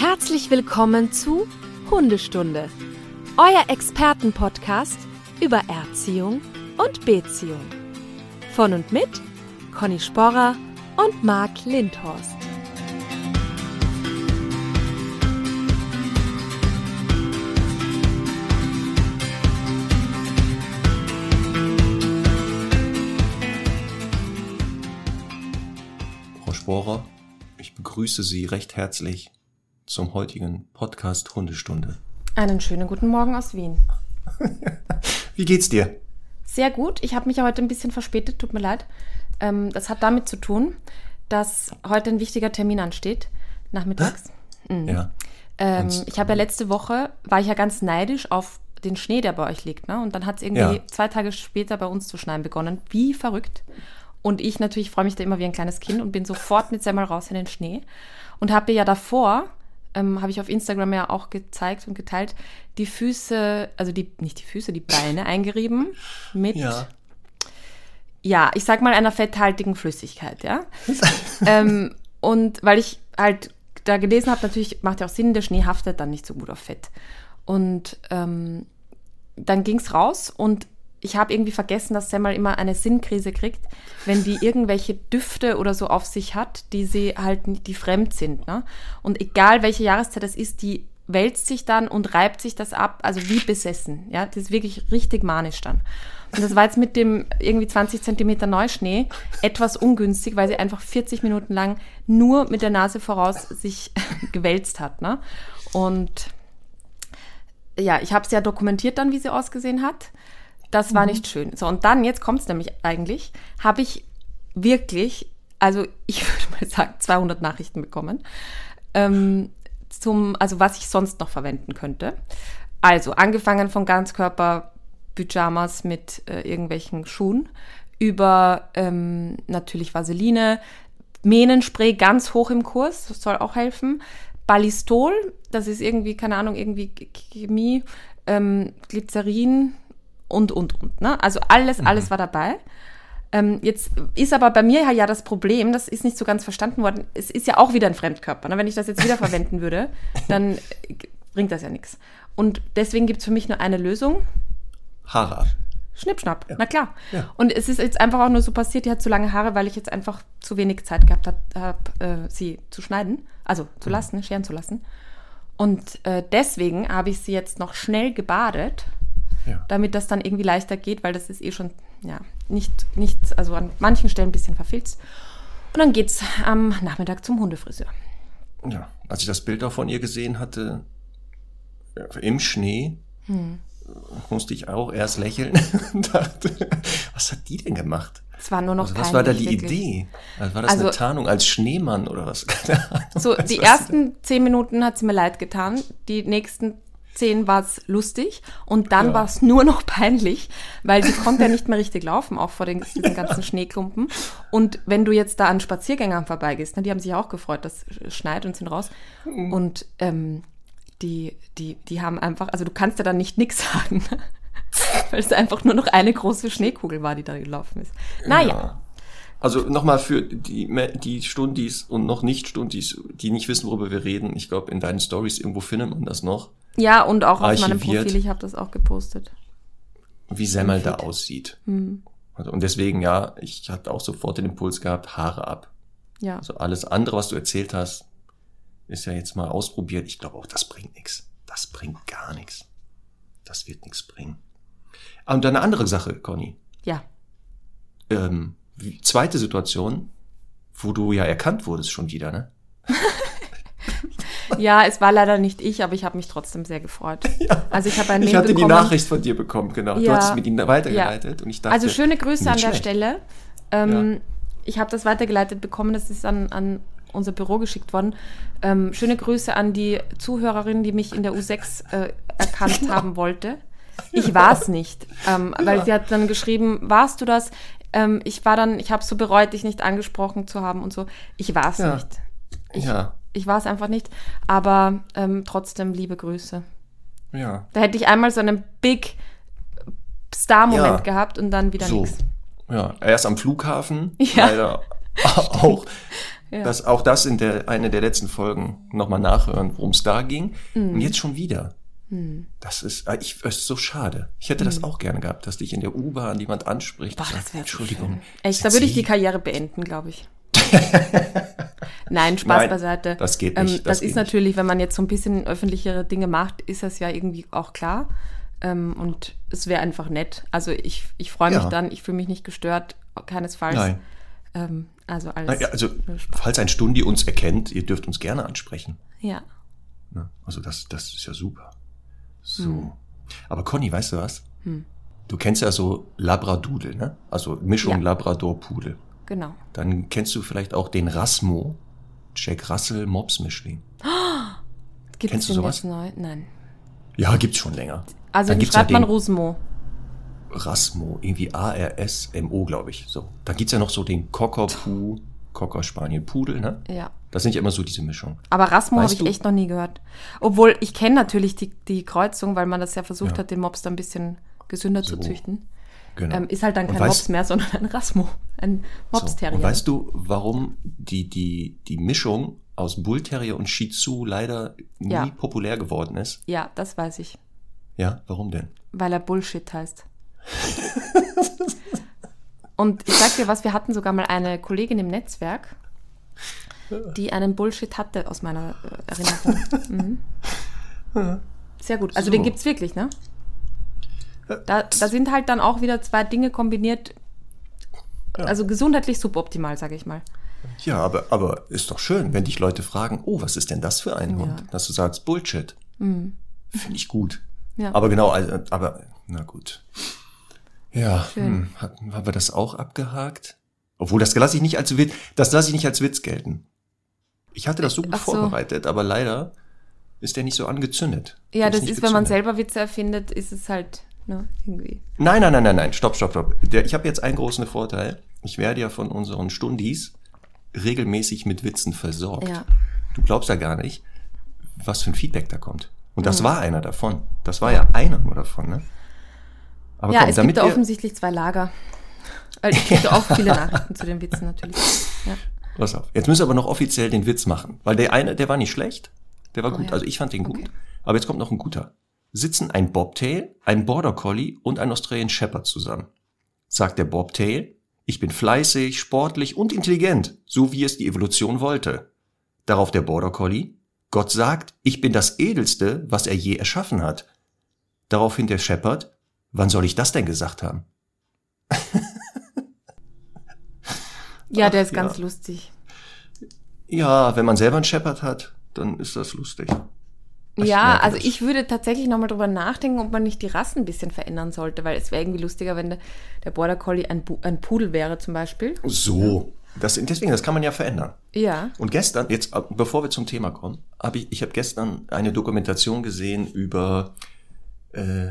Herzlich willkommen zu Hundestunde, euer Expertenpodcast über Erziehung und Beziehung. Von und mit Conny Sporrer und Marc Lindhorst. Frau Sporer, ich begrüße Sie recht herzlich zum heutigen Podcast Hundestunde. Einen schönen guten Morgen aus Wien. Wie geht's dir? Sehr gut. Ich habe mich ja heute ein bisschen verspätet, tut mir leid. Ähm, das hat damit zu tun, dass heute ein wichtiger Termin ansteht, nachmittags. Mhm. Ja. Ähm, ich habe ja letzte Woche, war ich ja ganz neidisch auf den Schnee, der bei euch liegt. Ne? Und dann hat es irgendwie Ja. zwei Tage später bei uns zu schneien begonnen. Wie verrückt. Und ich natürlich freue mich da immer wie ein kleines Kind und bin sofort mit Semmel raus in den Schnee. Und habe ja davor, ähm, habe ich auf Instagram ja auch gezeigt und geteilt, die Füße, also die, nicht die Füße, die Beine eingerieben mit ja, ich sag mal einer fetthaltigen Flüssigkeit, ja. ähm, und weil ich halt da gelesen habe, natürlich macht ja auch Sinn, der Schnee haftet dann nicht so gut auf Fett. Und ähm, dann ging's raus und ich habe irgendwie vergessen, dass Semmel immer eine Sinnkrise kriegt, wenn die irgendwelche Düfte oder so auf sich hat, die sie halt, die fremd sind. Ne? Und egal welche Jahreszeit das ist, die wälzt sich dann und reibt sich das ab, also wie besessen. Ja, das ist wirklich richtig manisch dann. Und das war jetzt mit dem irgendwie 20 Zentimeter Neuschnee etwas ungünstig, weil sie einfach 40 Minuten lang nur mit der Nase voraus sich gewälzt hat. Ne? Und ja, ich habe es ja dokumentiert dann, wie sie ausgesehen hat. Das war nicht schön. So, und dann, jetzt kommt es nämlich eigentlich, habe ich wirklich, also ich würde mal sagen, 200 Nachrichten bekommen, ähm, zum, also was ich sonst noch verwenden könnte. Also, angefangen von Ganzkörper-Pyjamas mit äh, irgendwelchen Schuhen, über ähm, natürlich Vaseline, Mähnenspray ganz hoch im Kurs, das soll auch helfen. Ballistol, das ist irgendwie, keine Ahnung, irgendwie Chemie, ähm, Glycerin und, und, und. Ne? Also alles, alles war dabei. Ähm, jetzt ist aber bei mir ja das Problem, das ist nicht so ganz verstanden worden, es ist ja auch wieder ein Fremdkörper. Ne? Wenn ich das jetzt wieder verwenden würde, dann äh, bringt das ja nichts. Und deswegen gibt es für mich nur eine Lösung. Haare ab. Schnippschnapp, na klar. Ja. Und es ist jetzt einfach auch nur so passiert, die hat zu lange Haare, weil ich jetzt einfach zu wenig Zeit gehabt habe, hab, äh, sie zu schneiden, also zu lassen, scheren zu lassen. Und äh, deswegen habe ich sie jetzt noch schnell gebadet, Ja. damit das dann irgendwie leichter geht, weil das ist eh schon, ja, nicht, nicht, also an manchen Stellen ein bisschen verfilzt. Und dann geht's am Nachmittag zum Hundefriseur. ja. Als ich das Bild auch von ihr gesehen hatte, äh, im Schnee, Hm. musste ich auch erst lächeln und dachte, was hat die denn gemacht? Es war nur noch Also, was war da die wirklich. Idee? Also, war das eine Also- Tarnung als Schneemann oder was? So, die ersten zehn Minuten hat sie mir leid getan. Die nächsten zehn war es lustig. Und dann Ja. war es nur noch peinlich, weil sie konnte ja nicht mehr richtig laufen, auch vor den, diesen ganzen Schneeklumpen. Und wenn du jetzt da an Spaziergängern vorbeigehst, ne, die haben sich auch gefreut, dass es schneit und sind raus. Mhm. Und ähm, die, die, die haben einfach, also du kannst ja dann nicht nix sagen, weil es einfach nur noch eine große Schneekugel war, die da gelaufen ist. Naja. Ja. Also nochmal für die, die Stundis und noch nicht Stundis, die nicht wissen, worüber wir reden. Ich glaube, in deinen Stories irgendwo findet man das noch, Ja, und auch auf meinem Archiviert. Profil, ich habe das auch gepostet. wie Semmel da aussieht. Hm. Also, und deswegen, ja, ich hatte auch sofort den Impuls gehabt, Haare ab. Ja. Also alles andere, was du erzählt hast, ist ja jetzt mal ausprobiert. Ich glaube auch, das bringt nichts. Das bringt gar nichts. Das wird nichts bringen. Ah, Und eine andere Sache, Conny. Ja. Ähm, zweite Situation, wo du ja erkannt wurdest schon wieder, ne? Ja, es war leider nicht ich, aber ich habe mich trotzdem sehr gefreut. Also ich habe ein Ich hatte die bekommen. Nachricht von dir bekommen, genau. Du Ja. hast es mit ihnen weitergeleitet und ich dachte. Also schöne Grüße an der schlecht. Stelle. Ähm, Ich habe das weitergeleitet bekommen, das ist an, an unser Büro geschickt worden. Ähm, schöne Grüße an die Zuhörerin, die mich in der U6 äh, erkannt haben wollte. Ich war es nicht, ähm, weil sie hat dann geschrieben, warst du das? Ähm, ich war dann, ich habe so bereut, dich nicht angesprochen zu haben und so. Ich war es Ja. nicht. Ich, Ja, ich war es einfach nicht, aber ähm, trotzdem liebe Grüße. ja. Da hätte ich einmal so einen Big Star-Moment Ja. gehabt und dann wieder So. nichts. Ja, erst am Flughafen, Ja. leider auch Ja. Das, auch das in der, eine der letzten Folgen nochmal nachhören, worum es da ging. Mhm. Und jetzt schon wieder. Das ist, äh, ich, es ist so schade. Ich hätte das auch gerne gehabt, dass dich in der U-Bahn jemand anspricht. Boah, das wäre Entschuldigung. Echt, da würde ich die Karriere beenden, glaube ich. Nein, Spaß Nein, beiseite. das geht Ähm, nicht, das das ist geht nicht. natürlich, wenn man jetzt so ein bisschen öffentlichere Dinge macht, ist das ja irgendwie auch klar. Ähm, und es wäre einfach nett. Also ich, ich freue mich Ja. dann, ich fühle mich nicht gestört, keinesfalls. Nein. Ähm, also alles. Nein, ja, also, falls ein Stundi uns erkennt, ihr dürft uns gerne ansprechen. Ja. Ne? Also, das, das ist ja super. So. Hm. Aber Conny, weißt du was? Du kennst ja so Labradudel, ne? Also Mischung Ja. Labrador-Pudel. Genau. Dann kennst du vielleicht auch den Rasmo, Jack Russell Mops Mischling. Gibt Kennst du sowas? neu? Nein. Ja, gibt's schon länger. Also Dann gibt's ja schreibt man Rusmo? Rasmo, irgendwie A-R-S-M-O, glaube ich. So. Dann gibt's ja noch so den Cocker-Pu, Cocker-Spaniel-Pudel, ne? Ja. Das sind ja immer so diese Mischungen. Aber Rasmo habe ich echt noch nie gehört. Obwohl, ich kenne natürlich die, die Kreuzung, weil man das ja versucht Ja. hat, den Mops da ein bisschen gesünder So. zu züchten. Genau. Ähm, ist halt dann kein weißt- Mops mehr, sondern ein Rasmo. Ein So, Mops-Terrier. und weißt du, warum die, die, die Mischung aus Bull Terrier und Shih Tzu leider nie Ja. populär geworden ist? ja, das weiß ich. Ja, warum denn? Weil er Bullshit heißt. Und ich sag dir was, wir hatten sogar mal eine Kollegin im Netzwerk, die einen Bullshit hatte, aus meiner äh, Erinnerung. Mhm. Sehr gut. Also So. den gibt's wirklich, ne? Da, da sind halt dann auch wieder zwei Dinge kombiniert. Also gesundheitlich suboptimal, sage ich mal. Ja, aber, aber ist doch schön, wenn dich Leute fragen, oh, was ist denn das für ein Hund? Dass du sagst, Bullshit. Finde ich gut. Mhm. Ja. Aber genau, also, aber, na gut. Ja, hm, hatten, haben wir das auch abgehakt? Obwohl, das lasse ich nicht als Witz, das lasse ich nicht als Witz gelten. Ich hatte das so gut so. vorbereitet, aber leider ist der nicht so angezündet. Ja, Der das nicht ist, wenn man selber Witze erfindet, ist es halt, ne, irgendwie. Nein, nein, nein, nein, nein, stopp, stopp, stopp. Der, ich habe jetzt einen großen Vorteil. Ich werde ja von unseren Stundis regelmäßig mit Witzen versorgt. Ja. Du glaubst ja gar nicht, was für ein Feedback da kommt. Und Mhm. das war einer davon. Das war ja einer nur davon, ne? Aber ja, komm, es damit gibt da offensichtlich zwei Lager. Weil ich kriege auch viele Nachrichten zu den Witzen natürlich. Ja. pass auf. Jetzt müssen wir aber noch offiziell den Witz machen. Weil der eine, der war nicht schlecht. Der war Oh gut. ja. Also ich fand den gut. Okay. Aber jetzt kommt noch ein guter. Sitzen ein Bobtail, ein Border Collie und ein Australian Shepherd zusammen. Sagt der Bobtail, ich bin fleißig, sportlich und intelligent, so wie es die Evolution wollte. Darauf der Border Collie, Gott sagt, ich bin das Edelste, was er je erschaffen hat. Daraufhin der Shepherd, wann soll ich das denn gesagt haben? Ja, der Ach, ist ganz ja. lustig. Ja, wenn man selber einen Shepherd hat, dann ist das lustig. Ich ja, also das. ich würde tatsächlich nochmal drüber nachdenken, ob man nicht die Rassen ein bisschen verändern sollte, weil es wäre irgendwie lustiger, wenn der, der Border Collie ein, Bu ein Pudel wäre zum Beispiel. So, das, deswegen, das kann man ja verändern. Ja. Und gestern, jetzt, äh, bevor wir zum Thema kommen, habe ich, ich habe gestern eine Dokumentation gesehen über äh,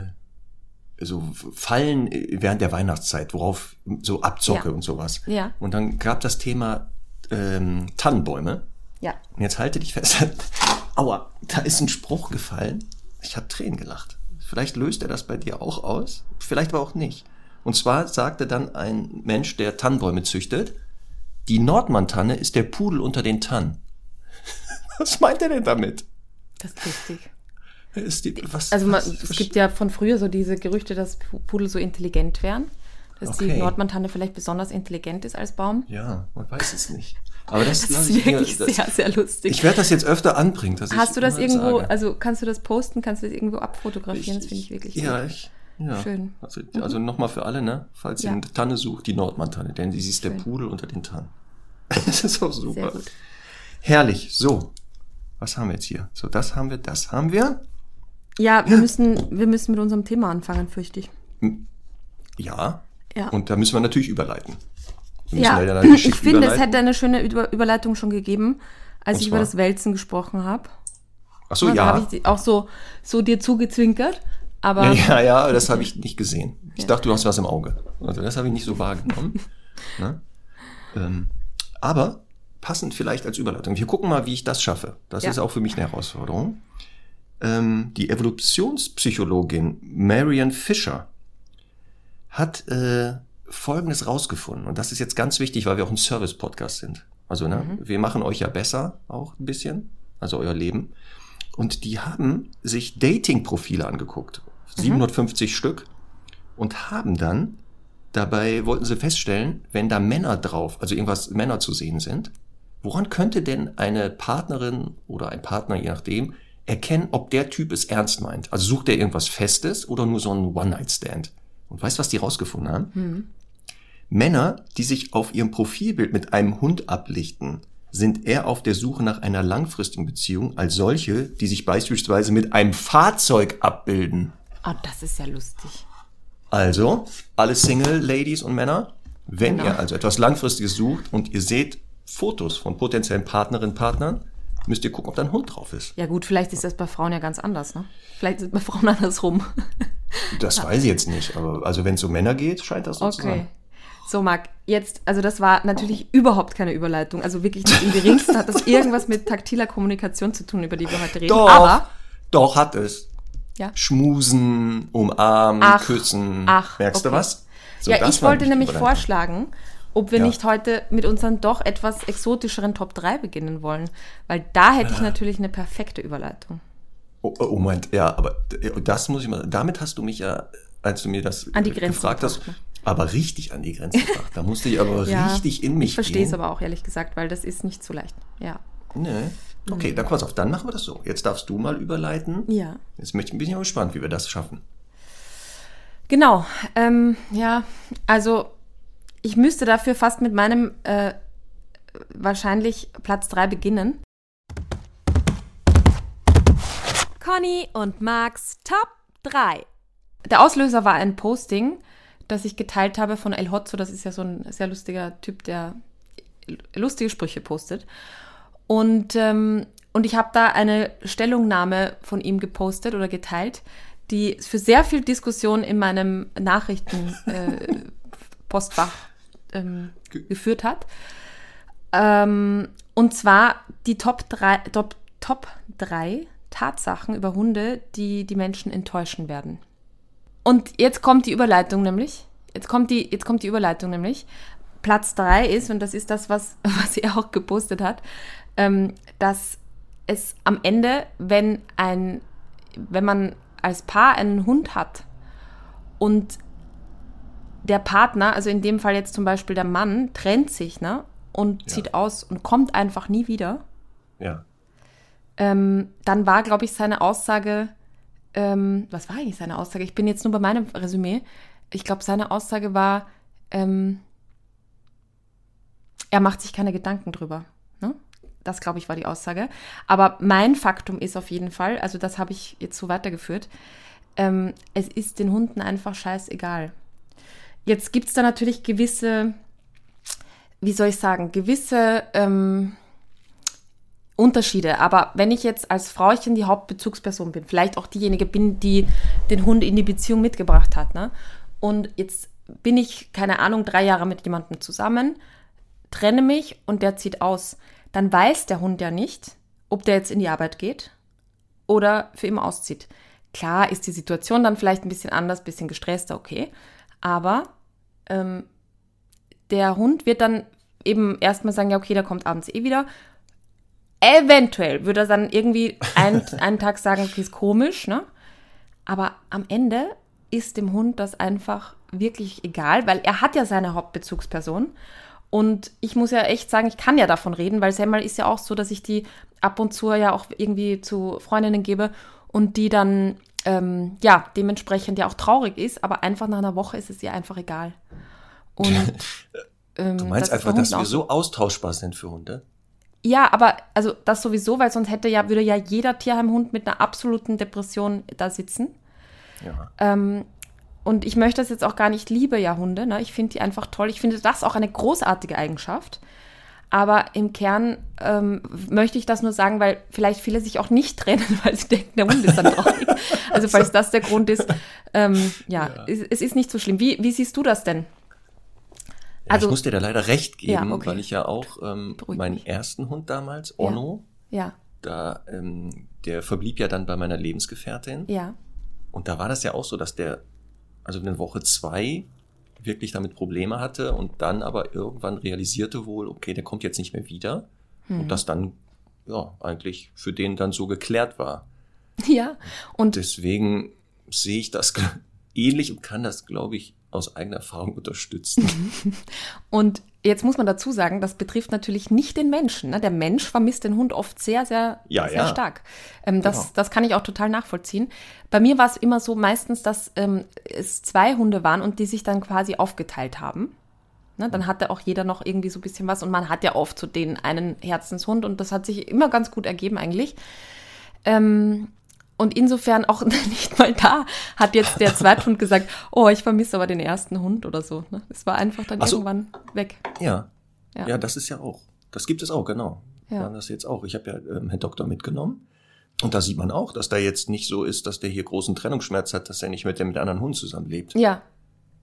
so Fallen äh, während der Weihnachtszeit, worauf so Abzocke Ja. und sowas. Ja. Und dann gab das Thema ähm, Tannenbäume. Ja. Und jetzt halte dich fest. Aua, da ist ein Spruch gefallen. Ich habe Tränen gelacht. Vielleicht löst er das bei dir auch aus, vielleicht aber auch nicht. Und zwar sagte dann ein Mensch, der Tannenbäume züchtet, die Nordmann-Tanne ist der Pudel unter den Tannen. Was meint er denn damit? Das ist lustig. Die, was, Also man, was, es gibt ja von früher so diese Gerüchte, dass Pu- Pudel so intelligent wären. Dass die Okay. Nordmantanne vielleicht besonders intelligent ist als Baum. Ja, man weiß es nicht. Aber das, Das ist ich mir- wirklich das, sehr, sehr lustig. Ich werde das jetzt öfter anbringen. Ich Hast du das irgendwo, sage. also kannst du das posten, kannst du das irgendwo abfotografieren? das finde ich wirklich Ja, ich, ja. Schön. Also, also nochmal für alle, ne? Falls ihr Ja. eine Tanne sucht, die Nordmann-Tanne, denn sie ist der. Pudel unter den Tannen. das ist auch super. Herrlich. So. Was haben wir jetzt hier? So, das haben wir, das haben wir. Ja, wir müssen, wir müssen mit unserem Thema anfangen, fürchte ich. Ja. Ja. Und da müssen wir natürlich überleiten. Wir Ja, da geschickt ich finde, es hätte eine schöne Über Überleitung schon gegeben, als ich über das Wälzen gesprochen habe. Ach so, Da ja. habe ich auch so, so dir zugezwinkert. Aber Ja, ja, ja, das habe ich nicht gesehen. Ich Ja. dachte, du hast was im Auge. Also das habe ich nicht so wahrgenommen. ne? ähm, aber passend vielleicht als Überleitung. Wir gucken mal, wie ich das schaffe. Das Ja. ist auch für mich eine Herausforderung. Ähm, die Evolutionspsychologin Marian Fisher hat äh, Folgendes rausgefunden. Und das ist jetzt ganz wichtig, weil wir auch ein Service-Podcast sind. Also, ne, wir machen euch ja besser auch ein bisschen, also euer Leben. Und die haben sich Dating-Profile angeguckt, 750 Stück, und haben dann dabei wollten sie feststellen, wenn da Männer drauf, also irgendwas Männer zu sehen sind, woran könnte denn eine Partnerin oder ein Partner, je nachdem, erkennen, ob der Typ es ernst meint? Also sucht er irgendwas Festes oder nur so ein One-Night-Stand? Und weißt du, was die rausgefunden haben? Männer, die sich auf ihrem Profilbild mit einem Hund ablichten, sind eher auf der Suche nach einer langfristigen Beziehung als solche, die sich beispielsweise mit einem Fahrzeug abbilden. Oh, das ist ja lustig. Also, alle Single-Ladies und Männer, wenn Genau. ihr also etwas Langfristiges sucht und ihr seht Fotos von potenziellen Partnerinnen, Partnern, müsst ihr gucken, ob da ein Hund drauf ist. Ja gut, vielleicht ist das bei Frauen ja ganz anders, ne? Vielleicht ist es bei Frauen andersrum. Das weiß ich jetzt nicht, aber also wenn es um Männer geht, scheint das so zu Okay. sein. So, Marc, jetzt, also das war natürlich überhaupt keine Überleitung. Also wirklich nicht im geringsten hat das irgendwas mit taktiler Kommunikation zu tun, über die wir heute reden. Doch, Aber, doch hat es. ja. Schmusen, umarmen, Ach, küssen. ach, Merkst du okay. was? So, ja, ich wollte nämlich vorschlagen, ob wir Ja. nicht heute mit unseren doch etwas exotischeren Top 3 beginnen wollen. Weil da hätte ich natürlich eine perfekte Überleitung. Oh, oh, Moment, ja, aber das muss ich mal. Damit hast du mich ja, als du mir das An die Grenze gefragt hast, aber richtig an die Grenze gebracht. Da musste ich aber Ja, richtig in mich Ich verstehe es gehen. aber auch, ehrlich gesagt, weil das ist nicht so leicht. Ja. Nee. Okay, dann pass auf, dann machen wir das so. Jetzt darfst du mal überleiten. Ja. Jetzt ich, bin ich mal gespannt, wie wir das schaffen. Genau. Ähm, ja, also ich müsste dafür fast mit meinem äh, wahrscheinlich Platz 3 beginnen. Conny und Max Top 3. Der Auslöser war ein Posting, das ich geteilt habe von El Hotzo. Das ist ja so ein sehr lustiger Typ, der lustige Sprüche postet. Und, ähm, und ich habe da eine Stellungnahme von ihm gepostet oder geteilt, die für sehr viel Diskussion in meinem Nachrichtenpostfach äh, Postfach, ähm, geführt hat. Ähm, und zwar die Top 3, Top, Top 3 Tatsachen über Hunde, die die Menschen enttäuschen werden. Und jetzt kommt die Überleitung nämlich. Jetzt kommt die, jetzt kommt die Überleitung nämlich. Platz 3 ist, und das ist das, was, was er auch gepostet hat, ähm, dass es am Ende, wenn ein, wenn man als Paar einen Hund hat und der Partner, also in dem Fall jetzt zum Beispiel der Mann, trennt sich ne, und Ja. zieht aus und kommt einfach nie wieder, Ja. ähm, dann war, glaube ich, seine Aussage, ähm, was war eigentlich seine Aussage? Ich bin jetzt nur bei meinem Resümee. Ich glaube, seine Aussage war, ähm, er macht sich keine Gedanken drüber. Ne? Das, glaube ich, war die Aussage. Aber mein Faktum ist auf jeden Fall, also das habe ich jetzt so weitergeführt, ähm, es ist den Hunden einfach scheißegal. Jetzt gibt es da natürlich gewisse, wie soll ich sagen, gewisse ähm, Unterschiede. Aber wenn ich jetzt als Frauchen die Hauptbezugsperson bin, vielleicht auch diejenige bin, die den Hund in die Beziehung mitgebracht hat, ne? und jetzt bin ich, keine Ahnung, drei Jahre mit jemandem zusammen, trenne mich und der zieht aus, dann weiß der Hund ja nicht, ob der jetzt in die Arbeit geht oder für immer auszieht. Klar ist die Situation dann vielleicht ein bisschen anders, ein bisschen gestresster, okay. Aber ähm, der Hund wird dann eben erstmal sagen, ja, okay, der kommt abends eh wieder. Eventuell würde er dann irgendwie einen, einen Tag sagen, okay, ist komisch, ne? Aber am Ende ist dem Hund das einfach wirklich egal, weil er hat ja seine Hauptbezugsperson. Und ich muss ja echt sagen, ich kann ja davon reden, weil Semmel ist ja auch so, dass ich die ab und zu ja auch irgendwie zu Freundinnen gebe und die dann ähm, ja dementsprechend ja auch traurig ist, aber einfach nach einer Woche ist es ihr einfach egal. Und ähm, Du meinst das einfach, dass wir so austauschbar sind für Hunde? ja, aber also das sowieso, weil sonst hätte ja, würde ja jeder Tierheimhund mit einer absoluten Depression da sitzen. Ja. Ähm, und ich möchte das jetzt auch gar nicht liebe ja Hunde. Ne? Ich finde die einfach toll. Ich finde das auch eine großartige Eigenschaft. Aber im Kern ähm, möchte ich das nur sagen, weil vielleicht viele sich auch nicht trennen, weil sie denken, der Hund ist dann traurig. Also falls das der Grund ist, ähm, ja, Ja. Es, es ist nicht so schlimm. Wie, wie siehst du das denn? Ja, Also- ich muss dir da leider recht geben, Ja, okay. weil ich ja auch ähm, meinen mich. ersten Hund damals, Onno, Ja, da, ähm, der verblieb ja dann bei meiner Lebensgefährtin. ja, Und da war das ja auch so, dass der, also in Woche zwei wirklich damit Probleme hatte und dann aber irgendwann realisierte wohl, okay, der kommt jetzt nicht mehr wieder. Mhm. Und das dann, ja, eigentlich für den dann so geklärt war. Ja, und Deswegen sehe ich das ähnlich und kann das, glaube ich, aus eigener Erfahrung unterstützen. Und jetzt muss man dazu sagen, das betrifft natürlich nicht den Menschen. Ne? Der Mensch vermisst den Hund oft sehr, sehr, Ja, sehr ja. stark. Ähm, das, Genau. das kann ich auch total nachvollziehen. Bei mir war es immer so meistens, dass ähm, es zwei Hunde waren und die sich dann quasi aufgeteilt haben. Ne? Dann hatte auch jeder noch irgendwie so ein bisschen was und man hat ja oft so den einen Herzenshund und das hat sich immer ganz gut ergeben eigentlich. Ähm, und insofern auch nicht mal da hat jetzt der Zweithund gesagt, oh, ich vermisse aber den ersten Hund oder so. Ne? Es war einfach dann so. irgendwann weg. Ja. Ja. ja. das ist ja auch. Das gibt es auch, genau. Ja. Haben das jetzt auch. Ich habe ja ähm, Herrn Doktor mitgenommen. Und da sieht man auch, dass da jetzt nicht so ist, dass der hier großen Trennungsschmerz hat, dass er nicht mit dem mit anderen Hund zusammenlebt. Ja.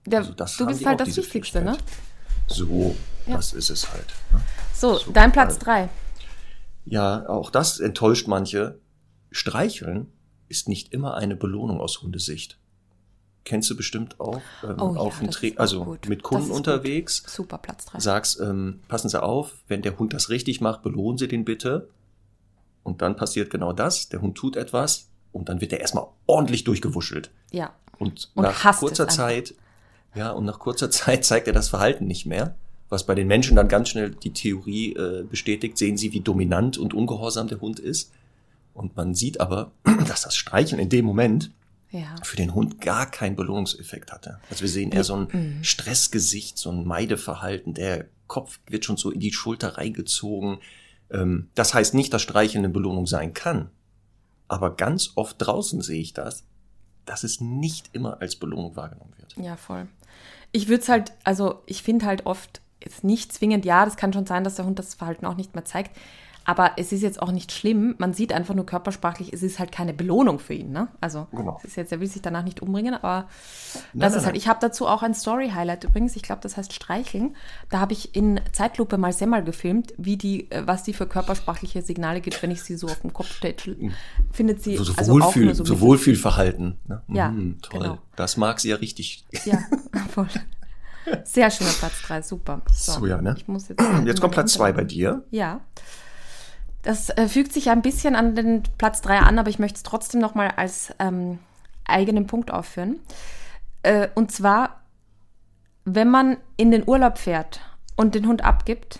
Der, Also du bist halt das Wichtigste, ne? So, Ja. das ist es halt. ne? So, Super. dein Platz drei. Ja, auch das enttäuscht manche. Streicheln ist nicht immer eine Belohnung aus Hundesicht. Kennst du bestimmt auch ähm, Oh ja, auf dem ist auch also gut. mit Kunden ist gut. unterwegs. Super, Platz drei. sagst, ähm, passen Sie auf, wenn der Hund das richtig macht, belohnen Sie den bitte. Und dann passiert genau das, der Hund tut etwas und dann wird er erstmal ordentlich durchgewuschelt. Ja. Und, Und nach kurzer einfach. Zeit, ja, und nach kurzer Zeit zeigt er das Verhalten nicht mehr. Was bei den Menschen dann ganz schnell die Theorie äh, bestätigt, sehen sie, wie dominant und ungehorsam der Hund ist. Und man sieht aber, dass das Streicheln in dem Moment Ja. für den Hund gar keinen Belohnungseffekt hatte. Also wir sehen eher so ein Mhm. Stressgesicht, so ein Meideverhalten. Der Kopf wird schon so in die Schulter reingezogen. Ähm, Das heißt nicht, dass Streicheln eine Belohnung sein kann. Aber ganz oft draußen sehe ich das, dass es nicht immer als Belohnung wahrgenommen wird. Ja, voll. Ich würde es halt, also ich finde halt oft, jetzt nicht zwingend, ja, das kann schon sein, dass der Hund das Verhalten auch nicht mehr zeigt. Aber es ist jetzt auch nicht schlimm. Man sieht einfach nur körpersprachlich, es ist halt keine Belohnung für ihn. Ne? Also Genau. es ist jetzt, er will sich danach nicht umbringen, aber Nein, das nein, ist halt. nein. Ich habe dazu auch ein Story-Highlight übrigens. Ich glaube, das heißt Streicheln. Da habe ich in Zeitlupe mal Semmel gefilmt, wie die, äh, was die für körpersprachliche Signale gibt, wenn ich sie so auf dem Kopf tätschel. Findet sie So, so, also auch Wohlfühl, nur so, so Wohlfühlverhalten. Ne? Ja, Mhm, toll. genau. Das mag sie ja richtig. Ja, voll. Sehr schöner Platz 3, super. So, ja, ne? Jetzt, Jetzt kommt Platz zwei bei dir. Ja. Das äh, fügt sich ja ein bisschen an den Platz 3 an, aber ich möchte es trotzdem nochmal als ähm, eigenen Punkt aufführen. Äh, und zwar, wenn man in den Urlaub fährt und den Hund abgibt,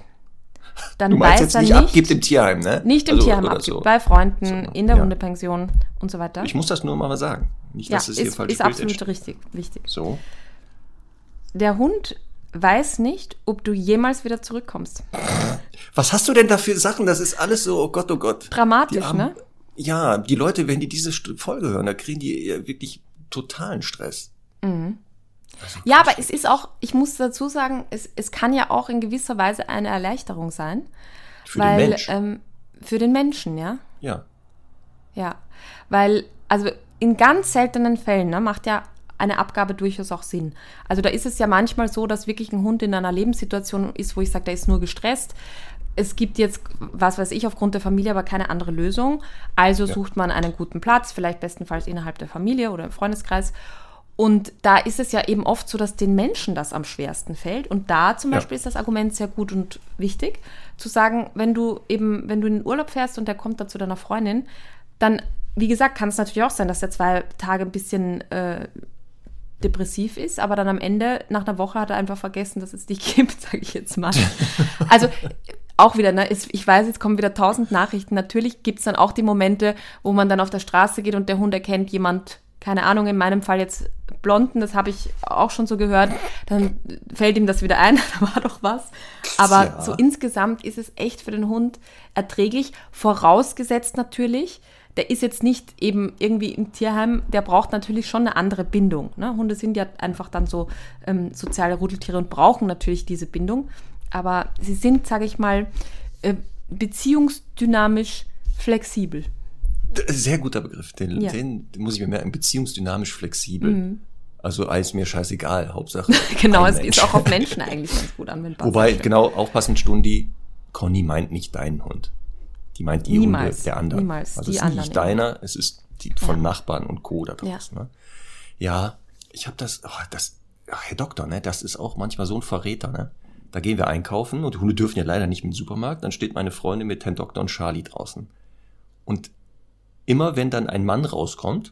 dann Du meinst weiß jetzt er nicht nicht, abgibt im Tierheim, ne? nicht im Also, Tierheim abgibt, so. bei Freunden, So, in der ja. Hundepension und so weiter. Ich muss das nur mal sagen. Nicht, ja, dass es hier ist, falsch ist absolut richtig, wichtig. So. Der Hund weiß nicht, ob du jemals wieder zurückkommst. Was hast du denn da für Sachen? Das ist alles so, oh Gott, oh Gott. Dramatisch, armen- ne? Ja, die Leute, wenn die diese Folge hören, da kriegen die äh, wirklich totalen Stress. Also, Ja, aber es ist auch, ich muss dazu sagen, es, es kann ja auch in gewisser Weise eine Erleichterung sein. für weil, den Mensch. Ähm, für den Menschen, ja. ja. Ja. Weil, also in ganz seltenen Fällen ne, macht ja eine Abgabe durchaus auch Sinn. Also da ist es ja manchmal so, dass wirklich ein Hund in einer Lebenssituation ist, wo ich sage, der ist nur gestresst. Es gibt jetzt, was weiß ich, aufgrund der Familie aber keine andere Lösung. Also sucht man einen guten Platz, vielleicht bestenfalls innerhalb der Familie oder im Freundeskreis. Und da ist es ja eben oft so, dass den Menschen das am schwersten fällt. Und da zum Ja. Beispiel ist das Argument sehr gut und wichtig, zu sagen, wenn du eben, wenn du in den Urlaub fährst und der kommt da zu deiner Freundin, dann, wie gesagt, kann es natürlich auch sein, dass der zwei Tage ein bisschen äh, depressiv ist, aber dann am Ende, nach einer Woche, hat er einfach vergessen, dass es dich gibt, sage ich jetzt mal. Also auch wieder, ne, ist, ich weiß, jetzt kommen wieder tausend Nachrichten. Natürlich gibt es dann auch die Momente, wo man dann auf der Straße geht und der Hund erkennt jemand, keine Ahnung, in meinem Fall jetzt Blonden, das habe ich auch schon so gehört, dann fällt ihm das wieder ein, da war doch was. Aber Ja. so insgesamt ist es echt für den Hund erträglich, vorausgesetzt natürlich, der ist jetzt nicht eben irgendwie im Tierheim, der braucht natürlich schon eine andere Bindung. Ne? Hunde sind ja einfach dann so ähm, soziale Rudeltiere und brauchen natürlich diese Bindung. Aber sie sind, sage ich mal, äh, beziehungsdynamisch flexibel. Sehr guter Begriff. Den, Ja. den, den muss ich mir merken. Beziehungsdynamisch flexibel. Also alles mir scheißegal. Hauptsache. Genau, es Mensch. ist auch auf Menschen eigentlich ganz gut anwendbar. Wobei, genau, aufpassen, Stundi, Conny meint nicht deinen Hund. Die meint die Niemals, Hunde der anderen. niemals, Also die es ist nicht deiner, es ist die von Ja. Nachbarn und Co. da draußen. Ja, ne? ja ich habe das, oh, das, ach, Herr Doktor, ne, das ist auch manchmal so ein Verräter, ne? Da gehen wir einkaufen und die Hunde dürfen ja leider nicht im Supermarkt. Dann steht meine Freundin mit Herrn Doktor und Charlie draußen. Und immer wenn dann ein Mann rauskommt,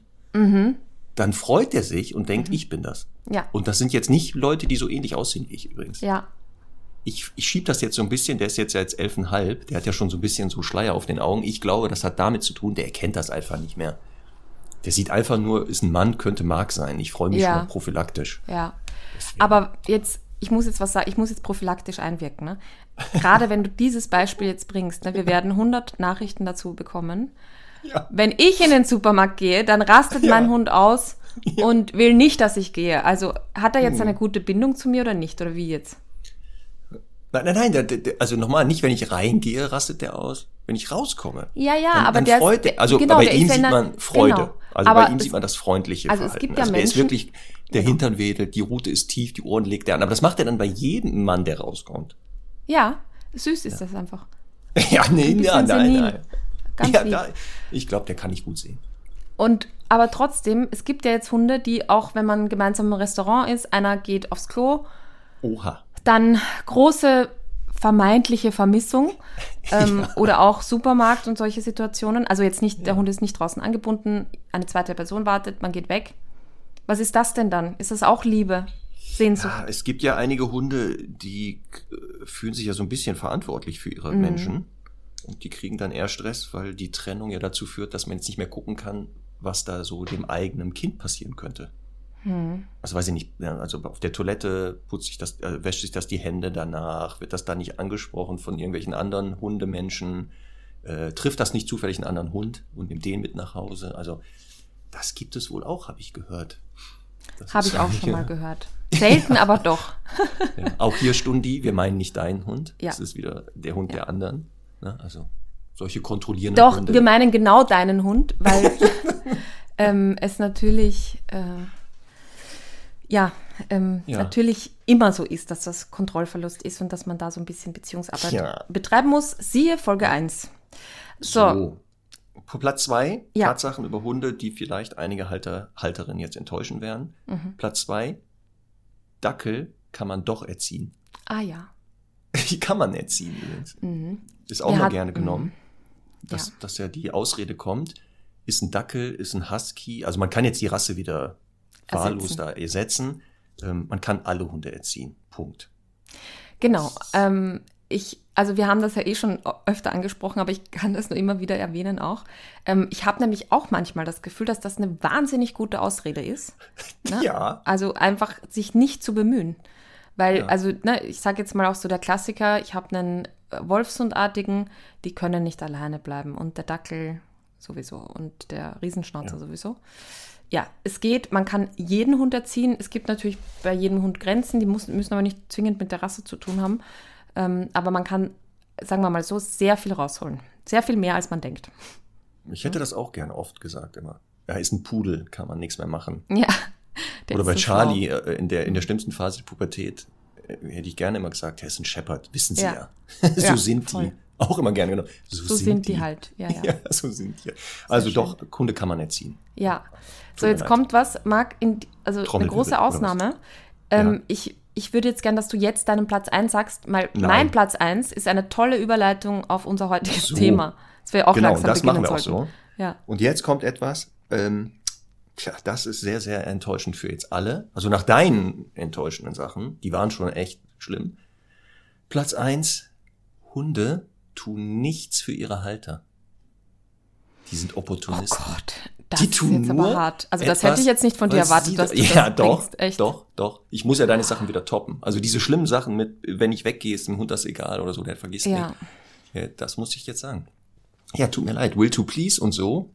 dann freut er sich und denkt, ich bin das. Ja. Und das sind jetzt nicht Leute, die so ähnlich aussehen wie ich übrigens. Ja. Ich, ich schieb das jetzt so ein bisschen, der ist jetzt ja jetzt elfenhalb, der hat ja schon so ein bisschen so Schleier auf den Augen. Ich glaube, das hat damit zu tun, der erkennt das einfach nicht mehr. Der sieht einfach nur, ist ein Mann, könnte Mark sein. Ich freue mich Ja. schon mal prophylaktisch. Ja. Deswegen. Aber jetzt, ich muss jetzt was sagen, ich muss jetzt prophylaktisch einwirken. Ne? Gerade wenn du dieses Beispiel jetzt bringst, ne, wir werden 100 Nachrichten dazu bekommen. Ja. Wenn ich in den Supermarkt gehe, dann rastet Ja. mein Hund aus und will nicht, dass ich gehe. Also hat er jetzt Hm. eine gute Bindung zu mir oder nicht? Oder wie jetzt? Nein, nein, nein, der, der, also nochmal, nicht wenn ich reingehe, rastet der aus. Wenn ich rauskomme. Ja, ja, dann, aber dann der ist- freut der, also genau, bei ihm ist ja sieht man Freude. genau. Also bei ihm es- sieht man das freundliche also es Verhalten. gibt ja also der ist Menschen- wirklich, der Hintern wedelt, die Rute ist tief, die Ohren legt er an. Aber das macht er dann bei jedem Mann, der rauskommt. Ja, süß ist das einfach. ja, nee, Ein ja, nein, senil. nein. Ganz ja, da, ich glaube, der kann ich gut sehen. Und aber trotzdem, es gibt ja jetzt Hunde, die auch, wenn man gemeinsam im Restaurant ist, einer geht aufs Klo, Oha. Dann große vermeintliche Vermissung ähm, oder auch Supermarkt und solche Situationen. Also jetzt nicht, der Hund ist nicht draußen angebunden, eine zweite Person wartet, man geht weg. Was ist das denn dann? Ist das auch Liebe? Sehnsucht? Ja, es gibt ja einige Hunde, die äh, fühlen sich ja so ein bisschen verantwortlich für Mhm. ihre Menschen. Und die kriegen dann eher Stress, weil die Trennung ja dazu führt, dass man jetzt nicht mehr gucken kann, was da so dem eigenen Kind passieren könnte. Hm. Also weiß ich nicht, ja, also auf der Toilette putzt sich das, äh, wäscht sich das die Hände danach, wird das da nicht angesprochen von irgendwelchen anderen Hundemenschen, äh, trifft das nicht zufällig einen anderen Hund und nimmt den mit nach Hause. Also das gibt es wohl auch, habe ich gehört. Habe ich auch schon mal gehört. Selten, aber doch. Ja. Auch hier Stundi, wir meinen nicht deinen Hund. Ja. Das ist wieder der Hund der anderen. Ne? Also solche kontrollierenden Doch, Hunde. wir meinen genau deinen Hund, weil ähm, es natürlich, äh, ja, ähm, Ja. natürlich immer so ist, dass das Kontrollverlust ist und dass man da so ein bisschen Beziehungsarbeit Ja. betreiben muss. Siehe Folge 1. So, so. Platz zwei, Ja. Tatsachen über Hunde, die vielleicht einige Halter, Halterinnen jetzt enttäuschen werden. Mhm. Platz zwei, Dackel kann man doch erziehen. ah ja. Die kann man erziehen übrigens. Mhm. Ist auch Der mal hat- gerne genommen. mhm. Dass, Ja. dass ja die Ausrede kommt, ist ein Dackel, ist ein Husky. Also man kann jetzt die Rasse wieder wahllos Ersetzen. da ersetzen. Ähm, man kann alle Hunde erziehen. Punkt. Genau. Ähm, ich, also wir haben das ja eh schon öfter angesprochen, aber ich kann das nur immer wieder erwähnen auch. Ähm, ich habe nämlich auch manchmal das Gefühl, dass das eine wahnsinnig gute Ausrede ist. Ne? Ja. Also einfach sich nicht zu bemühen. Weil, Ja. also, ne, ich sage jetzt mal auch so der Klassiker, ich habe einen Wolfshundartigen, die können nicht alleine bleiben und der Dackel sowieso und der Riesenschnauzer Ja. sowieso. Ja, es geht, man kann jeden Hund erziehen. Es gibt natürlich bei jedem Hund Grenzen, die muss, müssen aber nicht zwingend mit der Rasse zu tun haben. Ähm, aber man kann, sagen wir mal so, sehr viel rausholen. Sehr viel mehr, als man denkt. Ich hätte das auch gerne oft gesagt immer. Ja, ist ein Pudel, kann man nichts mehr machen. Ja. der Oder bei so Charlie schlau. äh, in der, in der schlimmsten Phase der Pubertät äh, hätte ich gerne immer gesagt, er ist ein Shepherd, wissen Sie ja. Ja. so Ja, sind voll. die. Auch immer gerne genommen. So, So sind die halt. Ja, ja. Ja, so sind die. Also schön. doch, Kunde kann man erziehen. Ja. Tut So, jetzt leid. kommt was, Marc, in, also eine große? Ausnahme. Ähm, Ja. ich, ich würde jetzt gern, dass du jetzt deinen Platz 1 sagst, weil Nein. mein Platz 1 ist eine tolle Überleitung auf unser heutiges So. Thema. Das wir auch genau, langsam das beginnen machen wir auch sollten. so. Ja. Und jetzt kommt etwas, ähm, tja, das ist sehr, sehr enttäuschend für jetzt alle. Also nach deinen enttäuschenden Sachen, die waren schon echt schlimm. Platz eins: Hunde tun nichts für ihre Halter. Die sind Oh Opportunisten. Gott, das die ist tun jetzt nur aber hart. Also das etwas, hätte ich jetzt nicht von dir erwartet, dass da- du ja, das doch, bringst. Echt. doch, doch. Ich muss ja deine Sachen wieder toppen. Also diese schlimmen Sachen mit, wenn ich weggehe, ist dem Hund das egal oder so, der vergisst Ja. mich. Ja, das muss ich jetzt sagen. Ja, tut mir leid. Will to please und so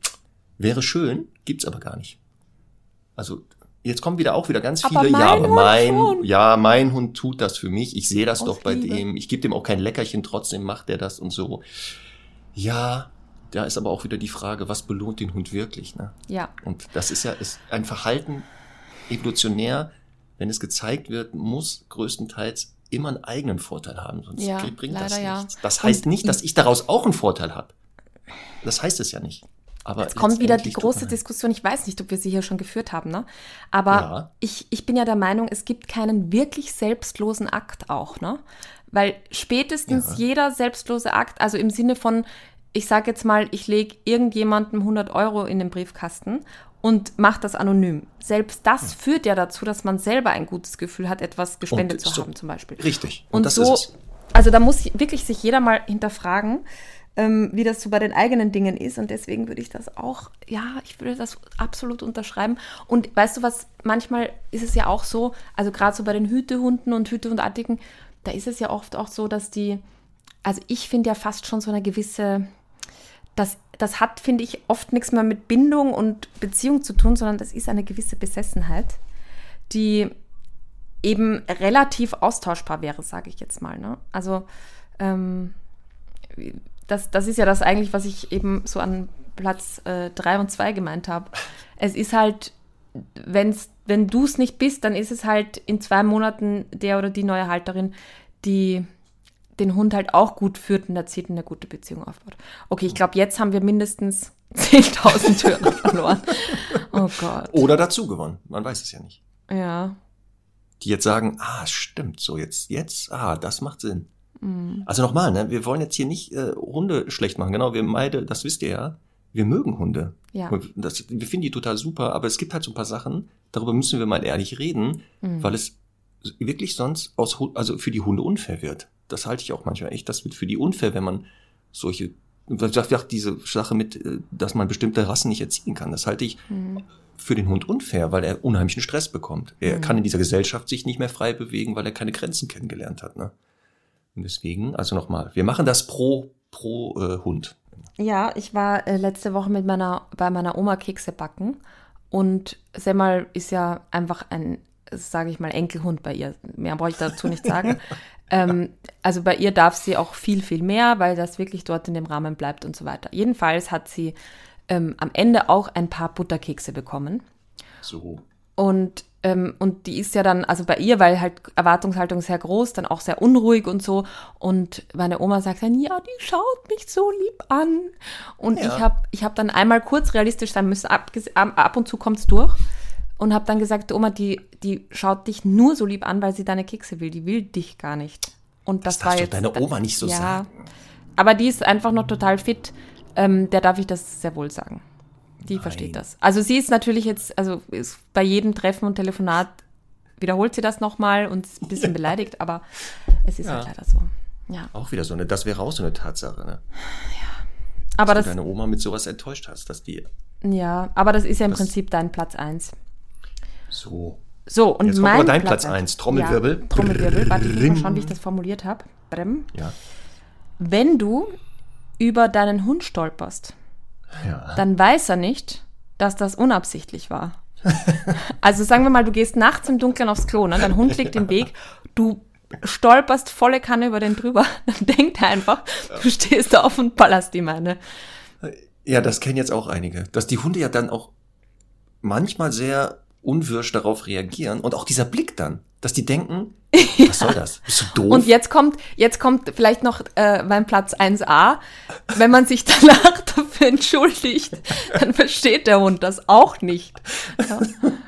wäre schön, gibt's aber gar nicht. Also jetzt kommen wieder auch wieder ganz Aber viele. mein ja, aber mein, schon. ja, mein Hund tut das für mich. Ich sehe das doch bei Liebe. dem. Ich gebe dem auch kein Leckerchen, trotzdem macht er das und so. Ja, da ist aber auch wieder die Frage, was belohnt den Hund wirklich? Ne? Ja. Und das ist ja ist ein Verhalten evolutionär, wenn es gezeigt wird, muss größtenteils immer einen eigenen Vorteil haben, sonst Ja, bringt das leider ja. nichts. Das heißt Und- nicht, dass ich daraus auch einen Vorteil habe. Das heißt es ja nicht. Aber Jetzt kommt wieder die große Diskussion. Ich weiß nicht, ob wir sie hier schon geführt haben, ne? Aber Ja. ich, ich bin ja der Meinung, es gibt keinen wirklich selbstlosen Akt auch, ne? Weil spätestens Ja. jeder selbstlose Akt, also im Sinne von, ich sage jetzt mal, ich lege irgendjemandem 100 Euro in den Briefkasten und mache das anonym. Selbst das führt ja dazu, dass man selber ein gutes Gefühl hat, etwas gespendet zu so- haben, zum Beispiel. Richtig. Und, das so, also da muss wirklich sich jeder mal hinterfragen, ähm, wie das so bei den eigenen Dingen ist. Und deswegen würde ich das auch, ja, ich würde das absolut unterschreiben. Und weißt du was, manchmal ist es ja auch so, also gerade so bei den Hütehunden und Hütehundartigen, da ist es ja oft auch so, dass die, also ich finde ja fast schon so eine gewisse, das, das hat, finde ich, oft nichts mehr mit Bindung und Beziehung zu tun, sondern das ist eine gewisse Besessenheit, die eben relativ austauschbar wäre, sage ich jetzt mal. Ne? Also ähm, das, das ist ja das eigentlich, was ich eben so an Platz 3 und 2 gemeint habe. Es ist halt, wenn's, wenn du es nicht bist, dann ist es halt in zwei Monaten der oder die neue Halterin, die den Hund halt auch gut führt und und eine gute Beziehung aufbaut. Okay, ich glaube, jetzt haben wir mindestens 10.000 Hörer verloren. Oh Gott. Oder dazu gewonnen. Man weiß es ja nicht. Ja. Die jetzt sagen, ah, stimmt, so jetzt, jetzt, ah, das macht Sinn. Mhm. Also nochmal, ne, wir wollen jetzt hier nicht äh, Hunde schlecht machen. Genau, wir meide, das wisst ihr ja. Wir mögen Hunde. Ja. Das, wir finden die total super, aber es gibt halt so ein paar Sachen, darüber müssen wir mal ehrlich reden, Mhm. weil es wirklich sonst aus, also für die Hunde unfair wird. Das halte ich auch manchmal echt. Das wird für die unfair, wenn man solche, diese Sache mit, äh, dass man bestimmte Rassen nicht erziehen kann. Das halte ich Mhm. für den Hund unfair, weil er unheimlichen Stress bekommt. Er Mhm. kann in dieser Gesellschaft sich nicht mehr frei bewegen, weil er keine Grenzen kennengelernt hat. Ne? Und deswegen, also nochmal, wir machen das pro, pro äh, Hund. Ja, ich war äh, letzte Woche mit meiner, bei meiner Oma Kekse backen und Semmel ist ja einfach ein, sage ich mal, Enkelhund bei ihr. Mehr brauche ich dazu nicht sagen. ähm, also bei ihr darf sie auch viel, viel mehr, weil das wirklich dort in dem Rahmen bleibt und so weiter. Jedenfalls hat sie ähm, am Ende auch ein paar Butterkekse bekommen. So. Und, ähm, und die ist ja dann, also bei ihr, weil halt Erwartungshaltung sehr groß, dann auch sehr unruhig und so. Und meine Oma sagt dann, ja, die schaut mich so lieb an. Und Ja. ich habe ich hab dann einmal kurz realistisch sein müssen, ab, ab und zu kommt's durch. Und habe dann gesagt, Oma, die, die schaut dich nur so lieb an, weil sie deine Kekse will. Die will dich gar nicht. Und das, Das war jetzt. deine Oma nicht so ja, sagen. Aber die ist einfach noch total fit. Ähm, der darf ich das sehr wohl sagen. Die versteht das. Also sie ist natürlich jetzt, also bei jedem Treffen und Telefonat wiederholt sie das nochmal und ist ein bisschen beleidigt, aber es ist Ja. halt leider so. Ja. Auch wieder so eine, das wäre auch so eine Tatsache, ne? Aber Dass das, du deine Oma mit sowas enttäuscht hast, dass die ja, aber das ist ja im Prinzip dein Platz eins. so. So, und Jetzt kommt mein aber dein Platz eins- eins. Trommelwirbel. Ja, Trommelwirbel. Warte, ich muss mal schauen, wie ich das formuliert habe. Brem. Ja. Wenn du über deinen Hund stolperst, Ja. dann weiß er nicht, dass das unabsichtlich war. Also sagen wir mal, du gehst nachts im Dunkeln aufs Klo, ne? dein Hund liegt im Weg, du stolperst volle Kanne über den drüber, dann denkt er einfach, du stehst da auf und ballerst ihm eine. Ja, das kennen jetzt auch einige. Dass die Hunde ja dann auch manchmal sehr unwirsch darauf reagieren und auch dieser Blick dann, dass die denken, was soll das? Bist du doof? Und jetzt kommt, jetzt kommt vielleicht noch äh, mein Platz 1a. Wenn man sich danach dafür entschuldigt, dann versteht der Hund das auch nicht. Ja,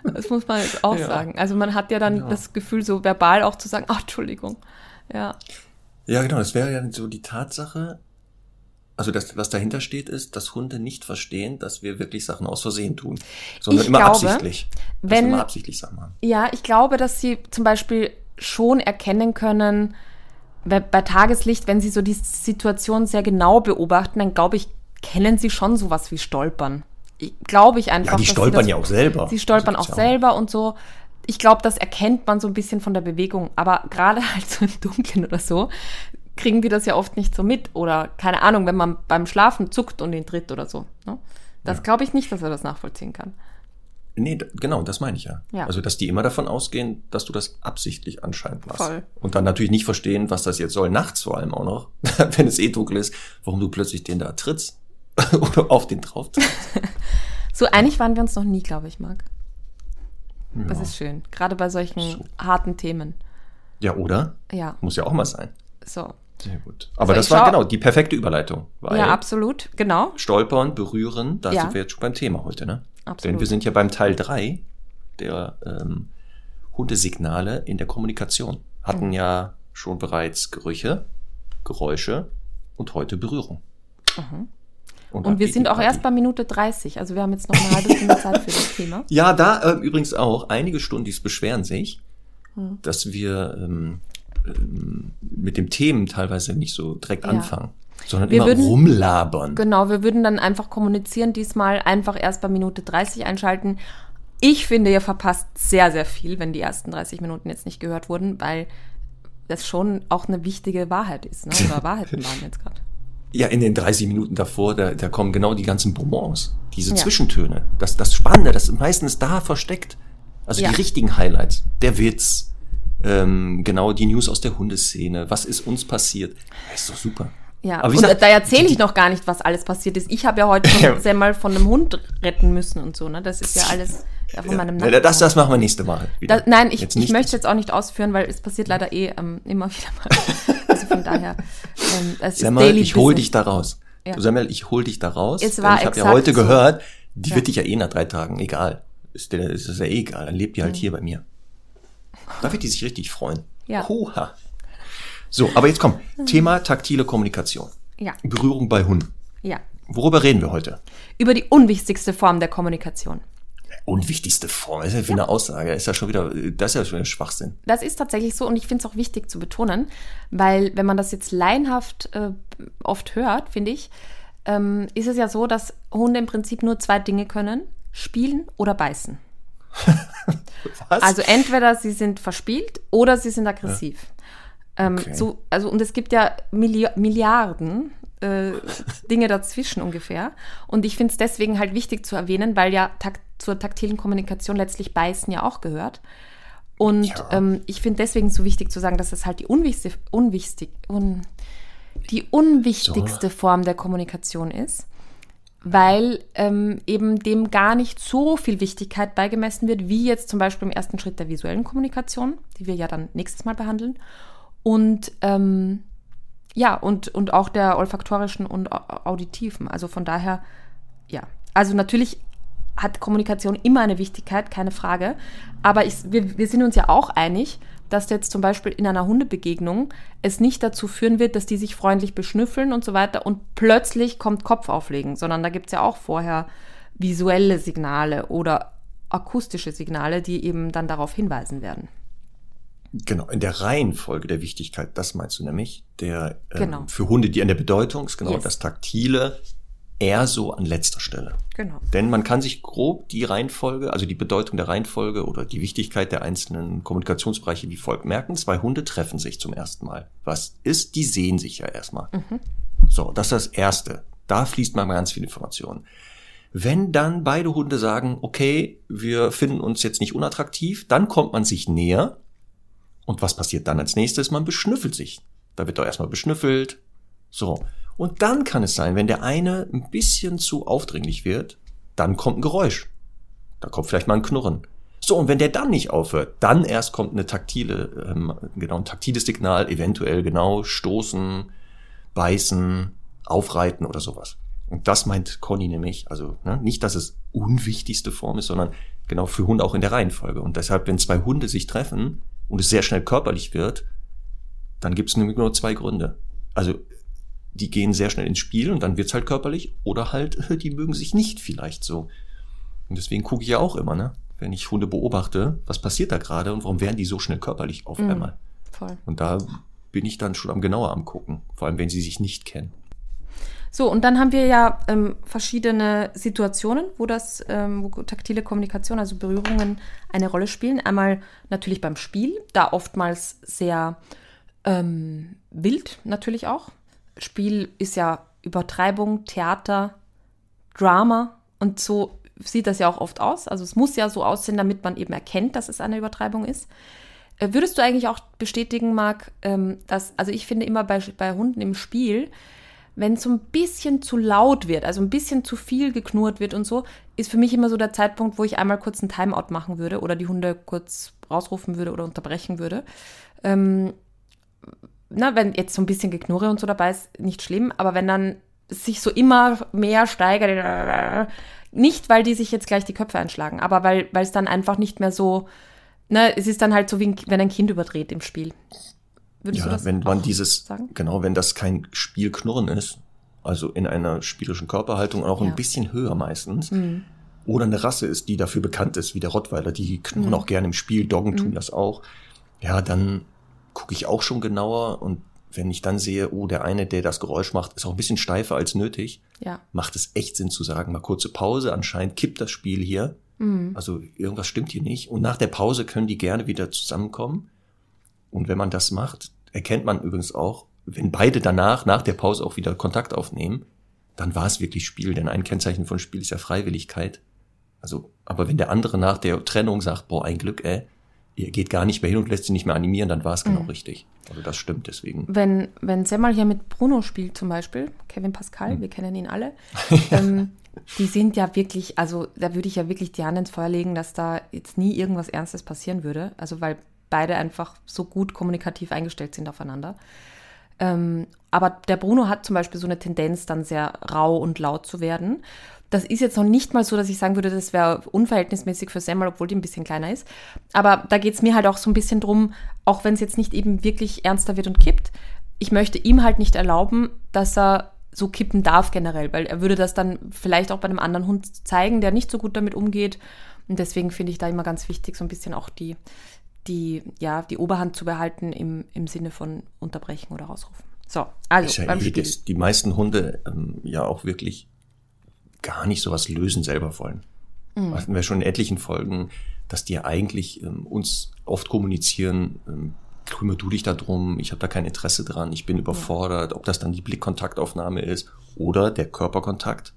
das muss man jetzt auch Ja. sagen. Also man hat ja dann das Gefühl, so verbal auch zu sagen, ach, Entschuldigung. Ja. Ja, genau, das wäre ja so die Tatsache, also das, was dahinter steht, ist, dass Hunde nicht verstehen, dass wir wirklich Sachen aus Versehen tun, sondern Ich immer glaube, absichtlich. Wenn- immer absichtlich Sachen machen. Ja, ich glaube, dass sie zum Beispiel schon erkennen können, bei, bei Tageslicht, wenn sie so die Situation sehr genau beobachten, dann glaube ich, kennen sie schon sowas wie Stolpern. Ich, glaube ich einfach. Ja, die stolpern das, ja auch selber. Sie stolpern auch selber und so. Ich glaube, das erkennt man so ein bisschen von der Bewegung. Aber gerade halt so im Dunkeln oder so, kriegen die das ja oft nicht so mit. Oder keine Ahnung, wenn man beim Schlafen zuckt und ihn tritt oder so. Ne? Das glaube ich nicht, dass er das nachvollziehen kann. Nee, genau, das meine ich ja. Ja. Also, dass die immer davon ausgehen, dass du das absichtlich anscheinend machst. Voll. Und dann natürlich nicht verstehen, was das jetzt soll, nachts vor allem auch noch, wenn es eh dunkel ist, warum du plötzlich den da trittst oder auf den drauf trittst. So einig waren wir uns noch nie, glaube ich, Marc. Das Ja. ist schön. Gerade bei solchen So. harten Themen. ja, oder? Ja, Muss ja auch mal sein. so. Sehr gut. Aber Also das war genau die perfekte Überleitung. Ja, absolut, genau. Stolpern, berühren, da Ja. sind wir jetzt schon beim Thema heute, ne? Absolut. Denn wir sind ja beim Teil 3 der ähm, Hundesignale in der Kommunikation. Hatten Mhm. ja schon bereits Gerüche, Geräusche und heute Berührung. Mhm. Und, Und wir sind auch erst bei Minute 30, also wir haben jetzt noch eine halbe Stunde Zeit für das Thema. Ja, da ähm, übrigens auch. Einige Stundis beschweren sich, Hm. dass wir ähm, mit dem Themen teilweise nicht so direkt Ja. anfangen, sondern Wir immer würden- rumlabern. Genau, wir würden dann einfach kommunizieren, diesmal einfach erst bei Minute 30 einschalten. Ich finde, ihr verpasst sehr, sehr viel, wenn die ersten 30 Minuten jetzt nicht gehört wurden, weil das schon auch eine wichtige Wahrheit ist, ne? oder Wahrheiten waren jetzt gerade. Ja, in den 30 Minuten davor, da, da kommen genau die ganzen Bonbons, diese Ja. Zwischentöne. Das, das Spannende, das ist meistens da versteckt. Also Ja. die richtigen Highlights. Der Witz, ähm, genau die News aus der Hundeszene. Was ist uns passiert? Das ist doch super. Ja, Aber gesagt, da erzähle ich noch gar nicht, was alles passiert ist. Ich habe ja heute schon Semmel von einem Hund retten müssen und so, ne? Das ist ja alles ja, von meinem Nachbarn. das, das machen wir nächste Mal. wieder. Da, nein, ich, ich möchte jetzt auch nicht ausführen, weil es passiert leider eh ähm, immer wieder mal. Also von daher, ähm, es ist Semmel, Daily ich hol Business. dich da raus. Ja. Du Semmel, ich hol dich da raus. Es war ich habe ja heute so. gehört, die Ja. wird dich ja eh nach drei Tagen, egal. Ist, dir, ist das ja eh egal. Dann lebt die halt hier bei mir. Da wird die sich richtig freuen. Ja. Huha. So, aber jetzt komm. Thema taktile Kommunikation. Ja, Berührung bei Hunden. ja. Worüber reden wir heute? Über die unwichtigste Form der Kommunikation. Unwichtigste Form. Das ist ja für eine Aussage. Ist ja schon wieder, das ist ja schon wieder Schwachsinn. Das ist tatsächlich so und ich finde es auch wichtig zu betonen, weil wenn man das jetzt laienhaft äh, oft hört, finde ich, ähm, ist es ja so, dass Hunde im Prinzip nur zwei Dinge können, spielen oder beißen. Also entweder sie sind verspielt oder sie sind aggressiv. Ähm, Okay. so, also, und es gibt ja Milli Milliarden äh, Dinge dazwischen ungefähr. Und ich finde es deswegen halt wichtig zu erwähnen, weil ja tak zur taktilen Kommunikation letztlich Beißen ja auch gehört. Und Ja. ähm, ich finde deswegen so wichtig zu sagen, dass es halt die unwichtig, unwichtig, un, die unwichtigste Form der Kommunikation ist, weil ähm, eben dem gar nicht so viel Wichtigkeit beigemessen wird, wie jetzt zum Beispiel im ersten Schritt der visuellen Kommunikation, die wir ja dann nächstes Mal behandeln. Und ähm, ja, und, und auch der olfaktorischen und au- auditiven. Also von daher, ja. Also natürlich hat Kommunikation immer eine Wichtigkeit, keine Frage. Aber ich, wir, wir sind uns ja auch einig, dass jetzt zum Beispiel in einer Hundebegegnung es nicht dazu führen wird, dass die sich freundlich beschnüffeln und so weiter und plötzlich kommt Kopfauflegen, sondern da gibt es ja auch vorher visuelle Signale oder akustische Signale, die eben dann darauf hinweisen werden. Genau, in der Reihenfolge der Wichtigkeit, das meinst du nämlich, der ähm, Genau. für Hunde, die an der Bedeutung ist, genau Yes. das Taktile, eher so an letzter Stelle. Genau. Denn man kann sich grob die Reihenfolge, also die Bedeutung der Reihenfolge oder die Wichtigkeit der einzelnen Kommunikationsbereiche wie folgt merken. Zwei Hunde treffen sich zum ersten Mal. Was ist? Die sehen sich ja erstmal. So, das ist das Erste. Da fließt man mal ganz viel Information. Wenn dann beide Hunde sagen, okay, wir finden uns jetzt nicht unattraktiv, dann kommt man sich näher. Und was passiert dann als nächstes? Man beschnüffelt sich. Da wird doch erstmal beschnüffelt. So. Und dann kann es sein, wenn der eine ein bisschen zu aufdringlich wird, dann kommt ein Geräusch. Da kommt vielleicht mal ein Knurren. So, und wenn der dann nicht aufhört, dann erst kommt eine taktile, ähm, genau, ein taktiles Signal, eventuell genau stoßen, beißen, aufreiten oder sowas. Und das meint Conny nämlich, also ne, nicht, dass es unwichtigste Form ist, sondern genau für Hunde auch in der Reihenfolge. Und deshalb, wenn zwei Hunde sich treffen und es sehr schnell körperlich wird, dann gibt es nämlich nur zwei Gründe. Also die gehen sehr schnell ins Spiel und dann wird's halt körperlich oder halt, die mögen sich nicht vielleicht so. Und deswegen gucke ich ja auch immer, ne? Wenn ich Hunde beobachte, was passiert da gerade und warum werden die so schnell körperlich auf Mhm. einmal? Voll. Und da bin ich dann schon am genauer am gucken, vor allem wenn sie sich nicht kennen. So, und dann haben wir ja ähm, verschiedene Situationen, wo das, ähm, wo taktile Kommunikation, also Berührungen, eine Rolle spielen. Einmal natürlich beim Spiel, da oftmals sehr ähm, wild natürlich auch. Spiel ist ja Übertreibung, Theater, Drama und so sieht das ja auch oft aus. Also es muss ja so aussehen, damit man eben erkennt, dass es eine Übertreibung ist. Äh, Würdest du eigentlich auch bestätigen, Marc, ähm, dass, also ich finde immer bei, bei Hunden im Spiel, wenn es so ein bisschen zu laut wird, also ein bisschen zu viel geknurrt wird und so, ist für mich immer so der Zeitpunkt, wo ich einmal kurz einen Timeout machen würde oder die Hunde kurz rausrufen würde oder unterbrechen würde. Ähm, na, wenn jetzt so ein bisschen Geknurre und so dabei ist, nicht schlimm, aber wenn dann sich so immer mehr steigert, nicht weil die sich jetzt gleich die Köpfe einschlagen, aber weil es dann einfach nicht mehr so, ne, es ist dann halt so wie wenn ein Kind überdreht im Spiel. Würdest Ja, wenn man dieses, sagen? genau, wenn das kein Spielknurren ist, also in einer spielerischen Körperhaltung auch Ja. ein bisschen höher meistens, Mhm. oder eine Rasse ist, die dafür bekannt ist, wie der Rottweiler, die knurren Mhm. auch gerne im Spiel, Doggen tun Mhm. das auch, ja, dann gucke ich auch schon genauer und wenn ich dann sehe, oh, der eine, der das Geräusch macht, ist auch ein bisschen steifer als nötig, Ja. macht es echt Sinn zu sagen, mal kurze Pause, anscheinend kippt das Spiel hier, Mhm. also irgendwas stimmt hier nicht. Und nach der Pause können die gerne wieder zusammenkommen. Und wenn man das macht, erkennt man übrigens auch, wenn beide danach, nach der Pause auch wieder Kontakt aufnehmen, dann war es wirklich Spiel. Denn ein Kennzeichen von Spiel ist ja Freiwilligkeit. Also, aber wenn der andere nach der Trennung sagt, boah, ein Glück, ey, ihr geht gar nicht mehr hin und lässt sich nicht mehr animieren, dann war es genau Mhm. richtig. Also das stimmt deswegen. Wenn, wenn Semmel hier mit Bruno spielt zum Beispiel, Kevin Pascal, Hm. wir kennen ihn alle, ähm, die sind ja wirklich, also da würde ich ja wirklich die Hand ins Feuer legen, dass da jetzt nie irgendwas Ernstes passieren würde. Also weil beide einfach so gut kommunikativ eingestellt sind aufeinander. Ähm, aber der Bruno hat zum Beispiel so eine Tendenz, dann sehr rau und laut zu werden. Das ist jetzt noch nicht mal so, dass ich sagen würde, das wäre unverhältnismäßig für Semmel, obwohl die ein bisschen kleiner ist. Aber da geht es mir halt auch so ein bisschen drum, auch wenn es jetzt nicht eben wirklich ernster wird und kippt, ich möchte ihm halt nicht erlauben, dass er so kippen darf generell, weil er würde das dann vielleicht auch bei einem anderen Hund zeigen, der nicht so gut damit umgeht. Und deswegen finde ich da immer ganz wichtig, so ein bisschen auch die, die, ja, die Oberhand zu behalten im, im Sinne von unterbrechen oder rausrufen. So, also ist ja beim eh, Spiel. die meisten Hunde ähm, ja auch wirklich gar nicht sowas lösen selber wollen. Mhm. Hatten wir schon in etlichen Folgen, dass die ja eigentlich ähm, uns oft kommunizieren, ähm, kümmere du dich da drum, ich habe da kein Interesse dran, ich bin überfordert, ob das dann die Blickkontaktaufnahme ist oder der Körperkontakt.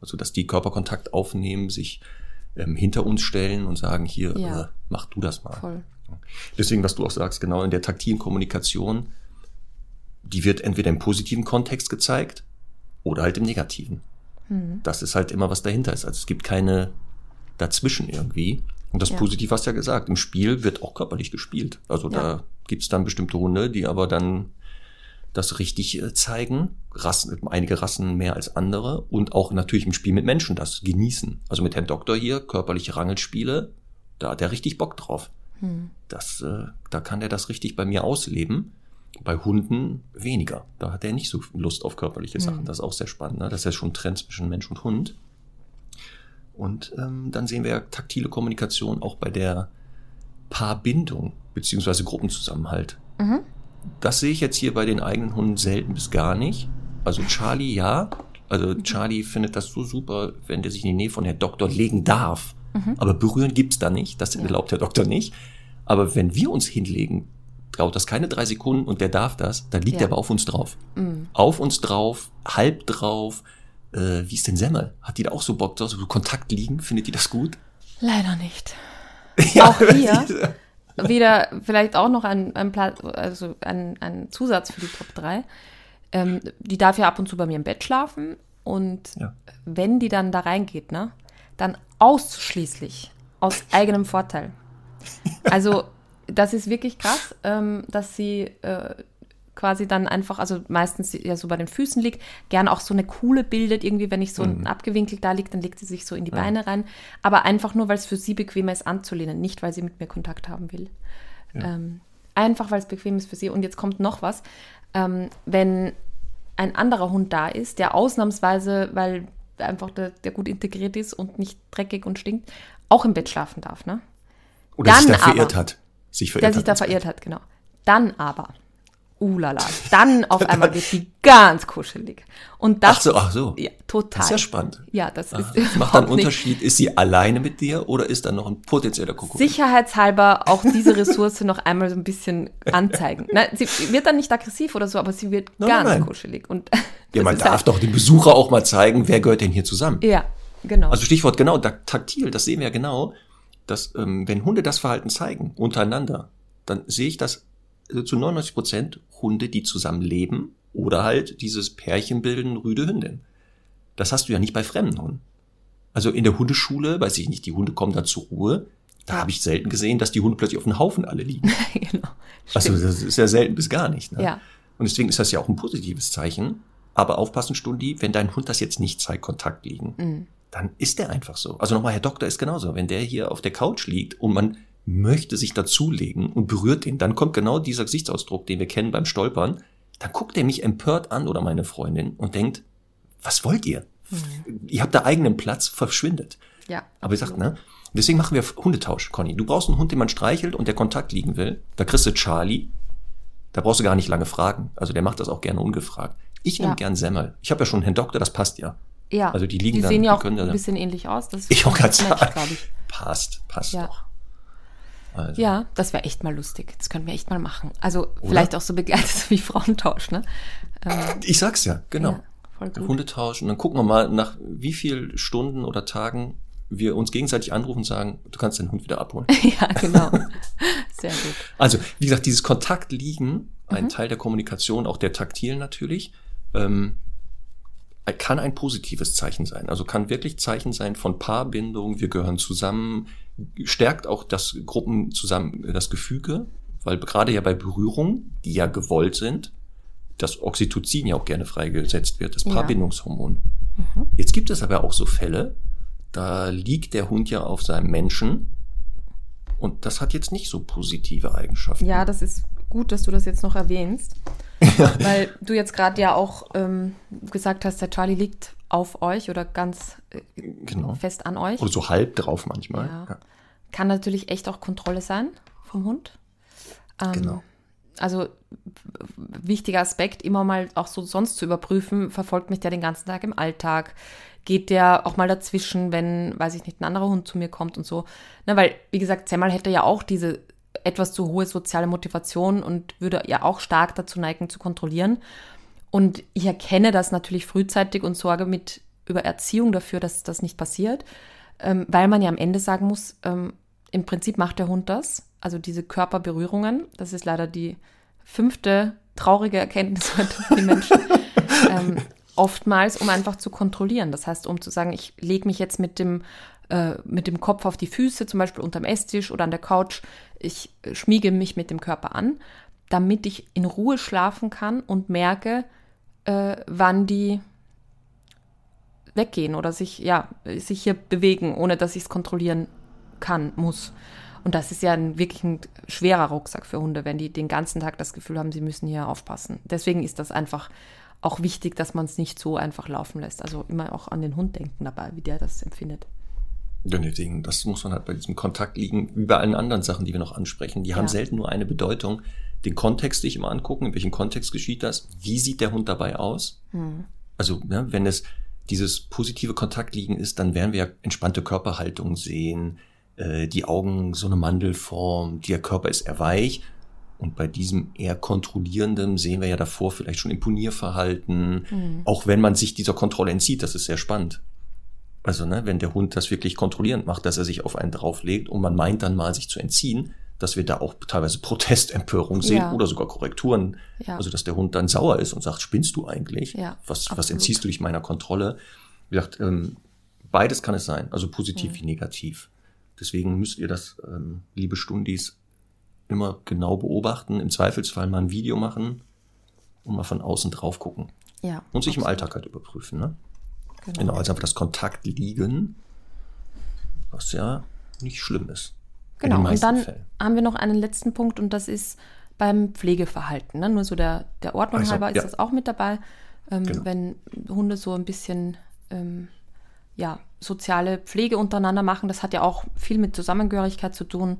Also dass die Körperkontakt aufnehmen, sich ähm, hinter uns stellen und sagen, hier, Ja. äh, mach du das mal. Voll. Deswegen, was du auch sagst, genau in der taktilen Kommunikation, die wird entweder im positiven Kontext gezeigt oder halt im negativen. Mhm. Das ist halt immer, was dahinter ist. Also es gibt keine dazwischen irgendwie. Und das Ja. Positiv hast du ja gesagt, im Spiel wird auch körperlich gespielt. Also Ja. da gibt's dann bestimmte Hunde, die aber dann das richtig äh, zeigen. Rassen, einige Rassen mehr als andere und auch natürlich im Spiel mit Menschen das genießen. Also mit Herrn Doktor hier, körperliche Rangelspiele, da hat er richtig Bock drauf. Hm. Das, äh, da kann er das richtig bei mir ausleben. Bei Hunden weniger. Da hat er nicht so Lust auf körperliche Sachen. Mhm. Das ist auch sehr spannend. Ne? Das ist ja schon ein Trend zwischen Mensch und Hund. Und ähm, dann sehen wir ja taktile Kommunikation auch bei der Paarbindung beziehungsweise Gruppenzusammenhalt. Mhm. Das sehe ich jetzt hier bei den eigenen Hunden selten bis gar nicht. Also Charlie, ja. Also Charlie findet das so super, wenn der sich in die Nähe von Herrn Doktor legen darf. Mhm. Aber berühren gibt's da nicht. Das Ja. erlaubt Herr Doktor nicht. Aber wenn wir uns hinlegen, dauert das keine drei Sekunden und der darf das, dann liegt Ja. er aber auf uns drauf. Mhm. Auf uns drauf, halb drauf. Äh, wie ist denn Semmel? Hat die da auch so Bock drauf? So Kontakt liegen? Findet die das gut? Leider nicht. Ja, Auch hier. Wieder vielleicht auch noch ein, ein, also ein, ein Zusatz für die Top 3. Ähm, die darf ja ab und zu bei mir im Bett schlafen und Ja. wenn die dann da reingeht, ne, dann ausschließlich aus eigenem Vorteil. Also das ist wirklich krass, ähm, dass sie äh, quasi dann einfach, also meistens ja so bei den Füßen liegt, gern auch so eine Kuhle bildet, irgendwie, wenn ich so Mhm. abgewinkelt da liegt, dann legt sie sich so in die Ja. Beine rein. Aber einfach nur, weil es für sie bequemer ist anzulehnen, nicht weil sie mit mir Kontakt haben will. Ja. Ähm, einfach, weil es bequem ist für sie. Und jetzt kommt noch was. Ähm, wenn ein anderer Hund da ist, der ausnahmsweise, weil einfach der, der gut integriert ist und nicht dreckig und stinkt, auch im Bett schlafen darf, ne? Oder sich Dann da verirrt aber- hat. Sich verirrt Der hat sich da verirrt hat, genau. Dann aber, ulala, dann auf einmal wird die ganz kuschelig. Und das Ach so, ach so. ja, total. Das ist ja spannend. Ja, das Ah, ist Das macht dann einen. Unterschied. Ist sie alleine mit dir oder ist da noch ein potenzieller Kuckuck? Sicherheitshalber auch diese Ressource noch einmal so ein bisschen anzeigen. Nein, sie wird dann nicht aggressiv oder so, aber sie wird Nein, ganz nein, kuschelig. Und Ja, man darf halt- doch dem Besucher auch mal zeigen, wer gehört denn hier zusammen. Ja, genau. Also Stichwort genau, taktil, das sehen wir ja genau, dass ähm, wenn Hunde das Verhalten zeigen, untereinander, dann sehe ich das also zu 99 Prozent Hunde, die zusammen leben oder halt dieses Pärchen bilden, Rüde Hündin. Das hast du ja nicht bei fremden Hunden. Also in der Hundeschule, weiß ich nicht, die Hunde kommen da zur Ruhe Da habe ich selten gesehen, dass die Hunde plötzlich auf einem Haufen alle liegen. genau. Also das ist ja selten bis gar nicht. Ne? Ja. Und deswegen ist das ja auch ein positives Zeichen. Aber aufpassen, Stundi, wenn dein Hund das jetzt nicht zeigt, Kontakt liegen, Mhm. Dann ist der einfach so. Also nochmal, Herr Doktor ist genauso. Wenn der hier auf der Couch liegt und man möchte sich dazulegen und berührt ihn, dann kommt genau dieser Gesichtsausdruck, den wir kennen beim Stolpern. Dann guckt er mich empört an oder meine Freundin und denkt, was wollt ihr? Ihr habt da eigenen Platz, verschwindet. Ja. Aber ich sag, ne? Deswegen machen wir Hundetausch, Conny. Du brauchst einen Hund, den man streichelt und der Kontakt liegen will. Da kriegst du Charlie. Da brauchst du gar nicht lange fragen. Also der macht das auch gerne ungefragt. Ich nehme Ja. gern Semmel. Ich habe ja schon einen Herrn Doktor, das passt ja. Ja. Also die liegen die dann- sehen ja auch ein bisschen ähnlich aus. Das Ich auch ganz glaube ich. Passt, passt Ja. doch. Also, Ja, das wäre echt mal lustig. Das könnten wir echt mal machen. Also vielleicht auch so begleitet wie Frauentausch, ne? Ähm, Ich sag's ja, genau. Ja. Hundetausch und dann gucken wir mal, nach wie viel Stunden oder Tagen wir uns gegenseitig anrufen und sagen, du kannst deinen Hund wieder abholen. ja, genau. Sehr gut. Also, wie gesagt, dieses Kontaktliegen, Mhm. ein Teil der Kommunikation, auch der taktil natürlich, ähm, kann ein positives Zeichen sein. Also kann wirklich Zeichen sein von Paarbindung, wir gehören zusammen, stärkt auch das Gruppen zusammen, das Gefüge, weil gerade ja bei Berührung, die ja gewollt sind, das Oxytocin ja auch gerne freigesetzt wird, das Ja. Paarbindungshormon. Jetzt gibt es aber auch so Fälle, da liegt der Hund ja auf seinem Menschen und das hat jetzt nicht so positive Eigenschaften. Ja, das ist gut, dass du das jetzt noch erwähnst. Weil du jetzt gerade ja auch ähm, gesagt hast, der Charlie liegt auf euch oder ganz äh, Genau. fest an euch. Oder so halb drauf manchmal. Ja. Ja. Kann natürlich echt auch Kontrolle sein vom Hund. Ähm, Genau. Also wichtiger Aspekt, immer mal auch so sonst zu überprüfen, verfolgt mich der den ganzen Tag im Alltag? Geht der auch mal dazwischen, wenn, weiß ich nicht, ein anderer Hund zu mir kommt und so? Na, weil, wie gesagt, Semmel hätte ja auch diese etwas zu hohe soziale Motivation und würde ja auch stark dazu neigen, zu kontrollieren. Und ich erkenne das natürlich frühzeitig und sorge mit über Erziehung dafür, dass das nicht passiert, ähm, weil man ja am Ende sagen muss, ähm, im Prinzip macht der Hund das, also diese Körperberührungen, das ist leider die fünfte traurige Erkenntnis heute für die Menschen, ähm, oftmals, um einfach zu kontrollieren. Das heißt, um zu sagen, ich lege mich jetzt mit dem, äh, mit dem Kopf auf die Füße, zum Beispiel unterm Esstisch oder an der Couch, ich schmiege mich mit dem Körper an, damit ich in Ruhe schlafen kann und merke, äh, wann die weggehen oder sich, ja, sich hier bewegen, ohne dass ich es kontrollieren kann, muss. Und das ist ja ein, wirklich ein schwerer Rucksack für Hunde, wenn die den ganzen Tag das Gefühl haben, sie müssen hier aufpassen. Deswegen ist das einfach auch wichtig, dass man es nicht so einfach laufen lässt. Also immer auch an den Hund denken dabei, wie der das empfindet. Ja, deswegen, das muss man halt bei diesem Kontakt liegen, wie bei allen anderen Sachen, die wir noch ansprechen. Die haben Ja. selten nur eine Bedeutung. Den Kontext sich immer angucken, in welchem Kontext geschieht das, wie sieht der Hund dabei aus. Also, ne, wenn es dieses positive Kontaktliegen ist, dann werden wir ja entspannte Körperhaltung sehen, äh, die Augen so eine Mandelform, der Körper ist eher weich. Und bei diesem eher kontrollierenden sehen wir ja davor vielleicht schon Imponierverhalten, auch wenn man sich dieser Kontrolle entzieht, das ist sehr spannend. Also, ne, wenn der Hund das wirklich kontrollierend macht, dass er sich auf einen drauflegt und man meint dann mal, sich zu entziehen, dass wir da auch teilweise Protestempörung sehen Ja. oder sogar Korrekturen. Ja. Also, dass der Hund dann sauer ist und sagt, spinnst du eigentlich? Ja, was, was entziehst du dich meiner Kontrolle? Wie gesagt, ähm, beides kann es sein, also positiv Mhm. wie negativ. Deswegen müsst ihr das, ähm, liebe Stundis, immer genau beobachten, im Zweifelsfall mal ein Video machen und mal von außen drauf gucken. Ja. Und sich im absolut. Alltag halt überprüfen, ne? Genau. Genau, also einfach das Kontakt liegen, was ja nicht schlimm ist. Genau, und dann Fällen. haben wir noch einen letzten Punkt und das ist beim Pflegeverhalten. Ne? Nur so der, der Ordnung Also, halber ist ja. das auch mit dabei. Ähm, Genau. Wenn Hunde so ein bisschen ähm, ja, soziale Pflege untereinander machen, das hat ja auch viel mit Zusammengehörigkeit zu tun.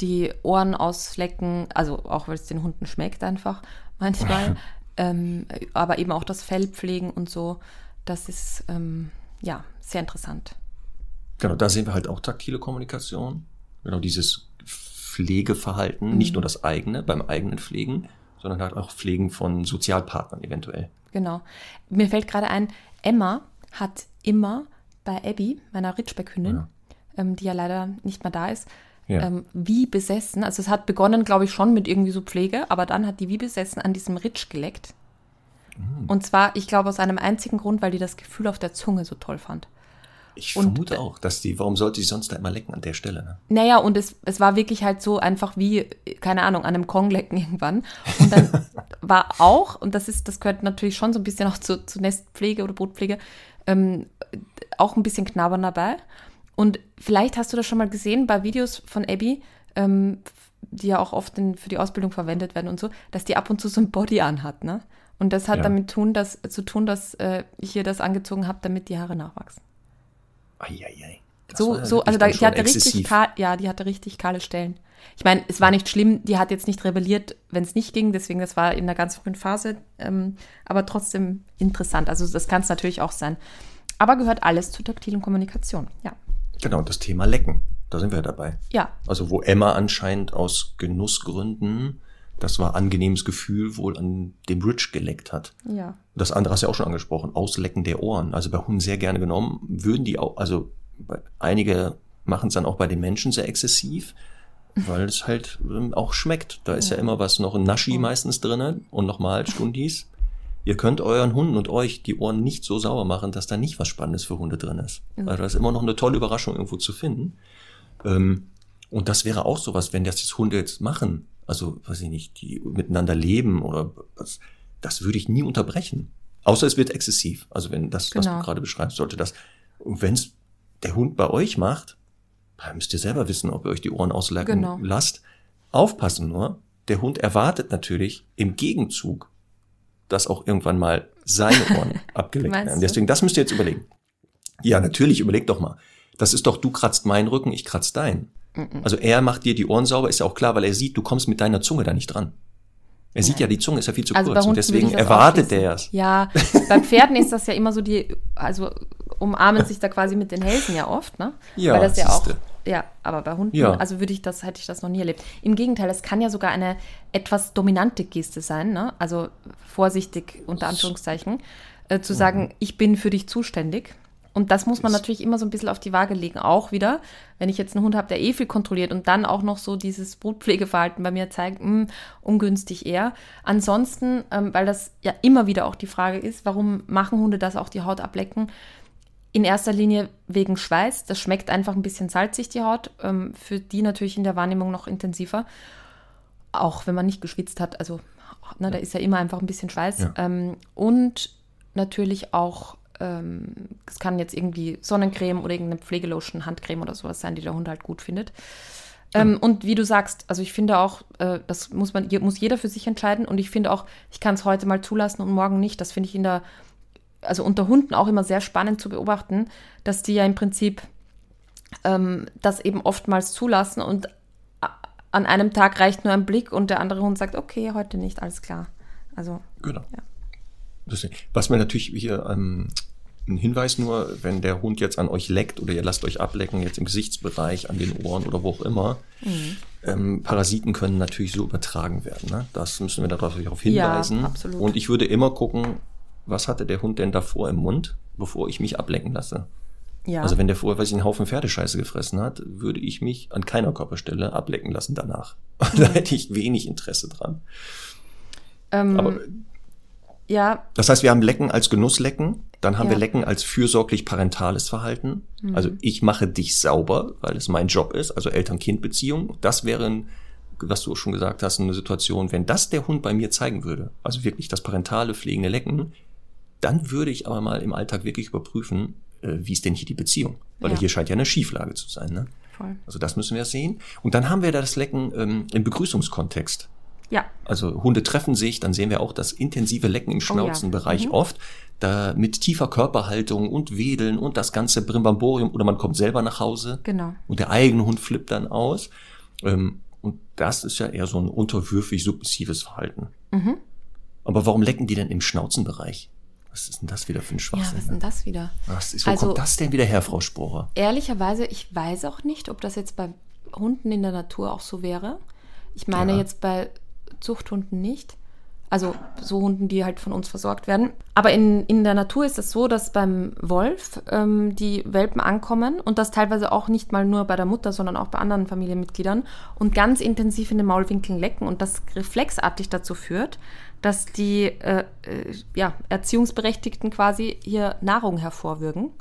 Die Ohren auslecken, also auch weil es den Hunden schmeckt einfach manchmal, ähm, aber eben auch das Fell pflegen und so. Das ist ähm, ja sehr interessant. Genau, da sehen wir halt auch taktile Kommunikation. Genau, dieses Pflegeverhalten, Mhm. nicht nur das eigene, beim eigenen Pflegen, sondern halt auch Pflegen von Sozialpartnern eventuell. Genau. Mir fällt gerade ein, Emma hat immer bei Abby, meiner Ritschbeckhündin, Ja. ähm, die ja leider nicht mehr da ist, Ja. ähm, wie besessen, also es hat begonnen, glaube ich, schon mit irgendwie so Pflege, aber dann hat die wie besessen an diesem Ritsch geleckt. Mhm. Und zwar, ich glaube, aus einem einzigen Grund, weil die das Gefühl auf der Zunge so toll fand. Ich Und, vermute auch, dass die, warum sollte sie sonst da immer lecken an der Stelle? Ne? Naja, und es, es war wirklich halt so einfach wie, keine Ahnung, an einem Konglecken irgendwann. Und dann war auch, und das ist, das gehört natürlich schon so ein bisschen auch zu, zu Nestpflege oder Brutpflege, ähm, auch ein bisschen Knabbern dabei. Und vielleicht hast du das schon mal gesehen bei Videos von Abby, ähm, die ja auch oft in, für die Ausbildung verwendet werden und so, dass die ab und zu so ein Body anhat, ne? Und das hat Ja. damit tun, dass, zu tun, dass äh, ich ihr das angezogen habe, damit die Haare nachwachsen. Eieiei. Das So, ja so, also da, die hatte richtig, kahl, ja, die hatte richtig kahle Stellen. Ich meine, es war nicht schlimm, die hat jetzt nicht rebelliert, wenn es nicht ging, deswegen, das war in einer ganz frühen Phase, ähm, aber trotzdem interessant. Also das kann es natürlich auch sein. Aber gehört alles zur taktilen Kommunikation, ja. Genau, das Thema Lecken. Da sind wir dabei. Ja, Also wo Emma anscheinend aus Genussgründen, das war angenehmes Gefühl, wohl an dem Bridge geleckt hat. ja. Das andere hast du ja auch schon angesprochen, Auslecken der Ohren. Also bei Hunden sehr gerne genommen. Würden die auch, also einige machen es dann auch bei den Menschen sehr exzessiv, weil es halt ähm, auch schmeckt. Da ist ja, immer was, noch ein Naschi meistens drinne und nochmal Stundis. Ihr könnt euren Hunden und euch die Ohren nicht so sauer machen, dass da nicht was Spannendes für Hunde drin ist. Also da ist immer noch eine tolle Überraschung irgendwo zu finden. Ähm, und das wäre auch sowas, wenn das jetzt Hunde jetzt machen, also weiß ich nicht, die miteinander leben oder was, das würde ich nie unterbrechen. Außer es wird exzessiv. Also wenn das, was Genau. du gerade beschreibst, sollte das. Und wenn es der Hund bei euch macht, dann müsst ihr selber wissen, ob ihr euch die Ohren auslecken Genau. lasst. Aufpassen nur, der Hund erwartet natürlich im Gegenzug, dass auch irgendwann mal seine Ohren abgeleckt Meinst werden. Deswegen, das müsst ihr jetzt überlegen. Ja, natürlich, überleg doch mal. Das ist doch, du kratzt meinen Rücken, ich kratz deinen. Also er macht dir die Ohren sauber, ist ja auch klar, weil er sieht, du kommst mit deiner Zunge da nicht dran. Er sieht ja, die Zunge ist ja viel zu Also kurz und deswegen erwartet er es. Ja, bei Pferden ist das ja immer so, die, also umarmen sich da quasi mit den Hälsen ja oft, ne? Ja, Weil das ja auch, ja, aber bei Hunden, Ja. also würde ich das, hätte ich das noch nie erlebt. Im Gegenteil, es kann ja sogar eine etwas dominante Geste sein, ne? Also vorsichtig unter Anführungszeichen, äh, zu Mhm. sagen, ich bin für dich zuständig. Und das muss man natürlich immer so ein bisschen auf die Waage legen. Auch wieder, wenn ich jetzt einen Hund habe, der eh viel kontrolliert und dann auch noch so dieses Brutpflegeverhalten bei mir zeigt, mh, ungünstig eher. Ansonsten, ähm, weil das ja immer wieder auch die Frage ist, warum machen Hunde das auch die Haut ablecken? In erster Linie wegen Schweiß. Das schmeckt einfach ein bisschen salzig, die Haut. Ähm, für die natürlich in der Wahrnehmung noch intensiver. Auch wenn man nicht geschwitzt hat. Also, ne, da ist ja immer einfach ein bisschen Schweiß. Ja. Ähm, und natürlich auch, ähm, es kann jetzt irgendwie Sonnencreme oder irgendeine Pflegelotion, Handcreme oder sowas sein, die der Hund halt gut findet. Ähm, und wie du sagst, also ich finde auch, äh, das muss man, muss jeder für sich entscheiden. Und ich finde auch, ich kann es heute mal zulassen und morgen nicht. Das finde ich in der, also unter Hunden auch immer sehr spannend zu beobachten, dass die ja im Prinzip ähm, das eben oftmals zulassen und an einem Tag reicht nur ein Blick und der andere Hund sagt, okay, heute nicht, alles klar. Also, Genau. Ja. Was mir natürlich hier ähm, ein Hinweis nur, wenn der Hund jetzt an euch leckt oder ihr lasst euch ablecken, jetzt im Gesichtsbereich, an den Ohren oder wo auch immer, Mhm. ähm, Parasiten können natürlich so übertragen werden. Ne? Das müssen wir darauf hinweisen. Ja, absolut. Und ich würde immer gucken, was hatte der Hund denn davor im Mund, bevor ich mich ablecken lasse. ja. Also wenn der vorher, weiß ich, einen Haufen Pferdescheiße gefressen hat, würde ich mich an keiner Körperstelle ablecken lassen danach. da hätte ich wenig Interesse dran. ähm, Aber ja, das heißt, wir haben Lecken als Genusslecken, dann haben Ja. wir Lecken als fürsorglich parentales Verhalten. Mhm. Also ich mache dich sauber, weil es mein Job ist, also Eltern-Kind-Beziehung. Das wäre, ein, was du schon gesagt hast, eine Situation, wenn das der Hund bei mir zeigen würde, also wirklich das parentale, pflegende Lecken, dann würde ich aber mal im Alltag wirklich überprüfen, äh, wie ist denn hier die Beziehung? Weil Ja. hier scheint ja eine Schieflage zu sein. Ne? voll. Also das müssen wir sehen. Und dann haben wir da das Lecken ähm, im Begrüßungskontext. Ja, Also Hunde treffen sich, dann sehen wir auch das intensive Lecken im Oh ja. Schnauzenbereich Mhm. oft, da mit tiefer Körperhaltung und Wedeln und das ganze Brimbamborium oder man kommt selber nach Hause genau. und der eigene Hund flippt dann aus. Ähm, und das ist ja eher so ein unterwürfig submissives Verhalten. Mhm. Aber warum lecken die denn im Schnauzenbereich? Was ist denn das wieder für ein Ja, Schwachsinn? was ist denn das wieder? was ist, wo Also- kommt das denn wieder her, Frau Sporer? Ehrlicherweise, ich weiß auch nicht, ob das jetzt bei Hunden in der Natur auch so wäre. Ich meine Ja. jetzt bei Zuchthunden nicht. Also so Hunden, die halt von uns versorgt werden. Aber in, in der Natur ist es so, dass beim Wolf ähm, die Welpen ankommen und das teilweise auch nicht mal nur bei der Mutter, sondern auch bei anderen Familienmitgliedern und ganz intensiv in den Maulwinkeln lecken und das reflexartig dazu führt, dass die äh, äh, ja, Erziehungsberechtigten quasi hier Nahrung hervorwürgen.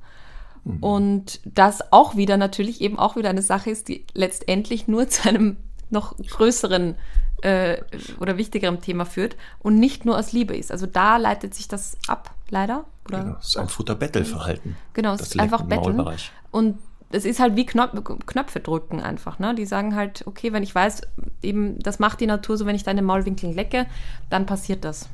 Und das auch wieder natürlich eben auch wieder eine Sache ist, die letztendlich nur zu einem noch größeren äh, oder wichtigeren Thema führt und nicht nur aus Liebe ist. Also da leitet sich das ab, leider. Oder Genau, das ist ein Futterbettelverhalten. Genau, es ist einfach betteln. Und es ist halt wie Knopf, Knöpfe drücken einfach. Ne? Die sagen halt, okay, wenn ich weiß, eben, das macht die Natur so, wenn ich deine Maulwinkel lecke, dann passiert das.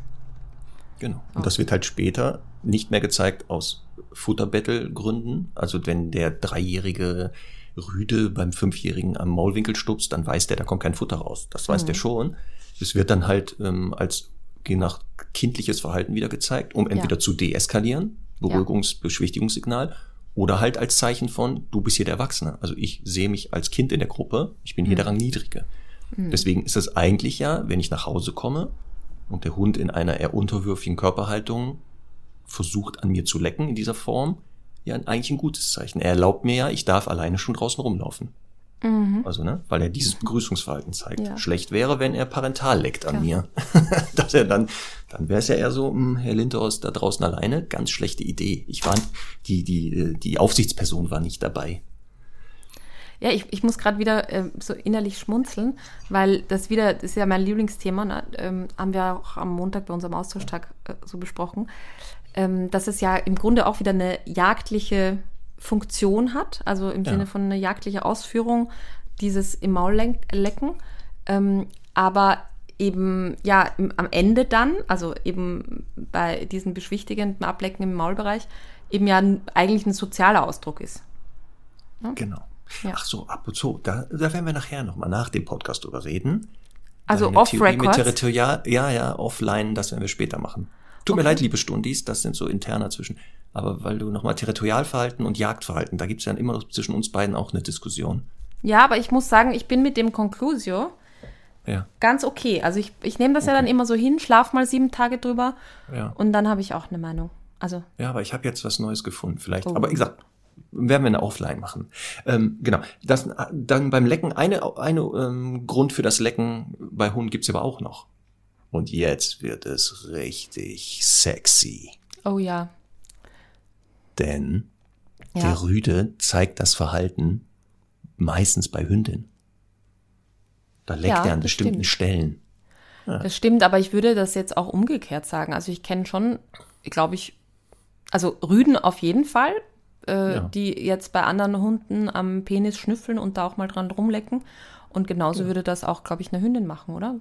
Genau. Und das wird halt später nicht mehr gezeigt aus Futterbettelgründen. Also wenn der dreijährige Rüde beim Fünfjährigen am Maulwinkel stupst, dann weiß der, da kommt kein Futter raus. Das weiß der schon. Es wird dann halt ähm, als je nach kindliches Verhalten wieder gezeigt, um entweder Ja. zu deeskalieren, Beruhigungs-, Beschwichtigungssignal, oder halt als Zeichen von, du bist hier der Erwachsene. Also ich sehe mich als Kind in der Gruppe, ich bin hier der Rangniedrige. Deswegen ist es eigentlich ja, wenn ich nach Hause komme und der Hund in einer eher unterwürfigen Körperhaltung versucht an mir zu lecken in dieser Form, ja eigentlich ein gutes Zeichen. Er erlaubt mir ja, ich darf alleine schon draußen rumlaufen. Also, ne, weil er dieses Begrüßungsverhalten zeigt. Ja. Schlecht wäre, wenn er parental leckt an Ja. mir. Dass er dann, dann wäre es ja eher so, hm, Herr Lindhaus da draußen alleine, ganz schlechte Idee. Ich war, die, die, äh, die Aufsichtsperson war nicht dabei. Ja, ich, ich muss gerade wieder ähm, so innerlich schmunzeln, weil das wieder, das ist ja mein Lieblingsthema, ne? ähm, haben wir auch am Montag bei unserem Austauschtag äh, so besprochen, ähm, dass es ja im Grunde auch wieder eine jagdliche Funktion hat, also im Ja. Sinne von eine jagdliche Ausführung dieses im Maul lecken, ähm, aber eben ja im, am Ende dann, also eben bei diesen beschwichtigenden Ablecken im Maulbereich, eben ja eigentlich ein sozialer Ausdruck ist. Genau. Ja. Ach so, ab und zu, da, da werden wir nachher nochmal nach dem Podcast drüber reden. Also Deine off Theorie mit Records. Territorial, ja, ja, offline, das werden wir später machen. Tut mir leid, liebe Stundis, das sind so interner zwischen. Aber weil du nochmal Territorialverhalten und Jagdverhalten, da gibt's ja immer noch zwischen uns beiden auch eine Diskussion. Ja, aber ich muss sagen, ich bin mit dem Conclusio Ja, ganz okay. Also ich, ich nehme das ja dann immer so hin, schlaf mal sieben Tage drüber ja. und dann habe ich auch eine Meinung. Also, Ja, aber ich habe jetzt was Neues gefunden, vielleicht. Oh. Aber wie gesagt, werden wir eine Offline machen. Ähm, genau. Das, dann beim Lecken, eine, eine ähm, Grund für das Lecken bei Hunden gibt's aber auch noch. Und jetzt wird es richtig sexy. oh ja. Denn Ja. der Rüde zeigt das Verhalten meistens bei Hündin. Da leckt Ja, er an bestimmten stimmt. Stellen. Das stimmt, aber ich würde das jetzt auch umgekehrt sagen. Also ich kenne schon, glaube ich, also Rüden auf jeden Fall, äh, Ja. die jetzt bei anderen Hunden am Penis schnüffeln und da auch mal dran rumlecken. Und genauso würde das auch, glaube ich, eine Hündin machen, oder?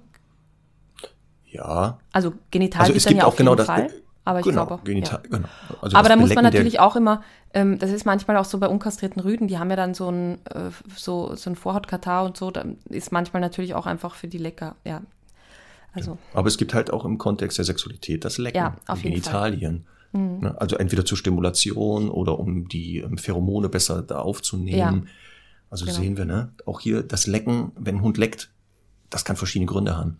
Ja. Also genital Also es gibt ja auch genau das. Fall. Aber ich genau, glaube, genital, ja. genau. Also Aber da muss man natürlich auch immer, ähm, das ist manchmal auch so bei unkastrierten Rüden, die haben ja dann so ein, äh, so, so ein Vorhautkatar und so, da ist manchmal natürlich auch einfach für die lecker, ja. Also, Aber es gibt halt auch im Kontext der Sexualität das Lecken, Ja, auf Fall. Mhm. Genitalien. Ne, Also entweder zur Stimulation oder um die ähm, Pheromone besser da aufzunehmen. Ja. Also Genau. sehen wir, ne? Auch hier das Lecken, wenn ein Hund leckt, das kann verschiedene Gründe haben.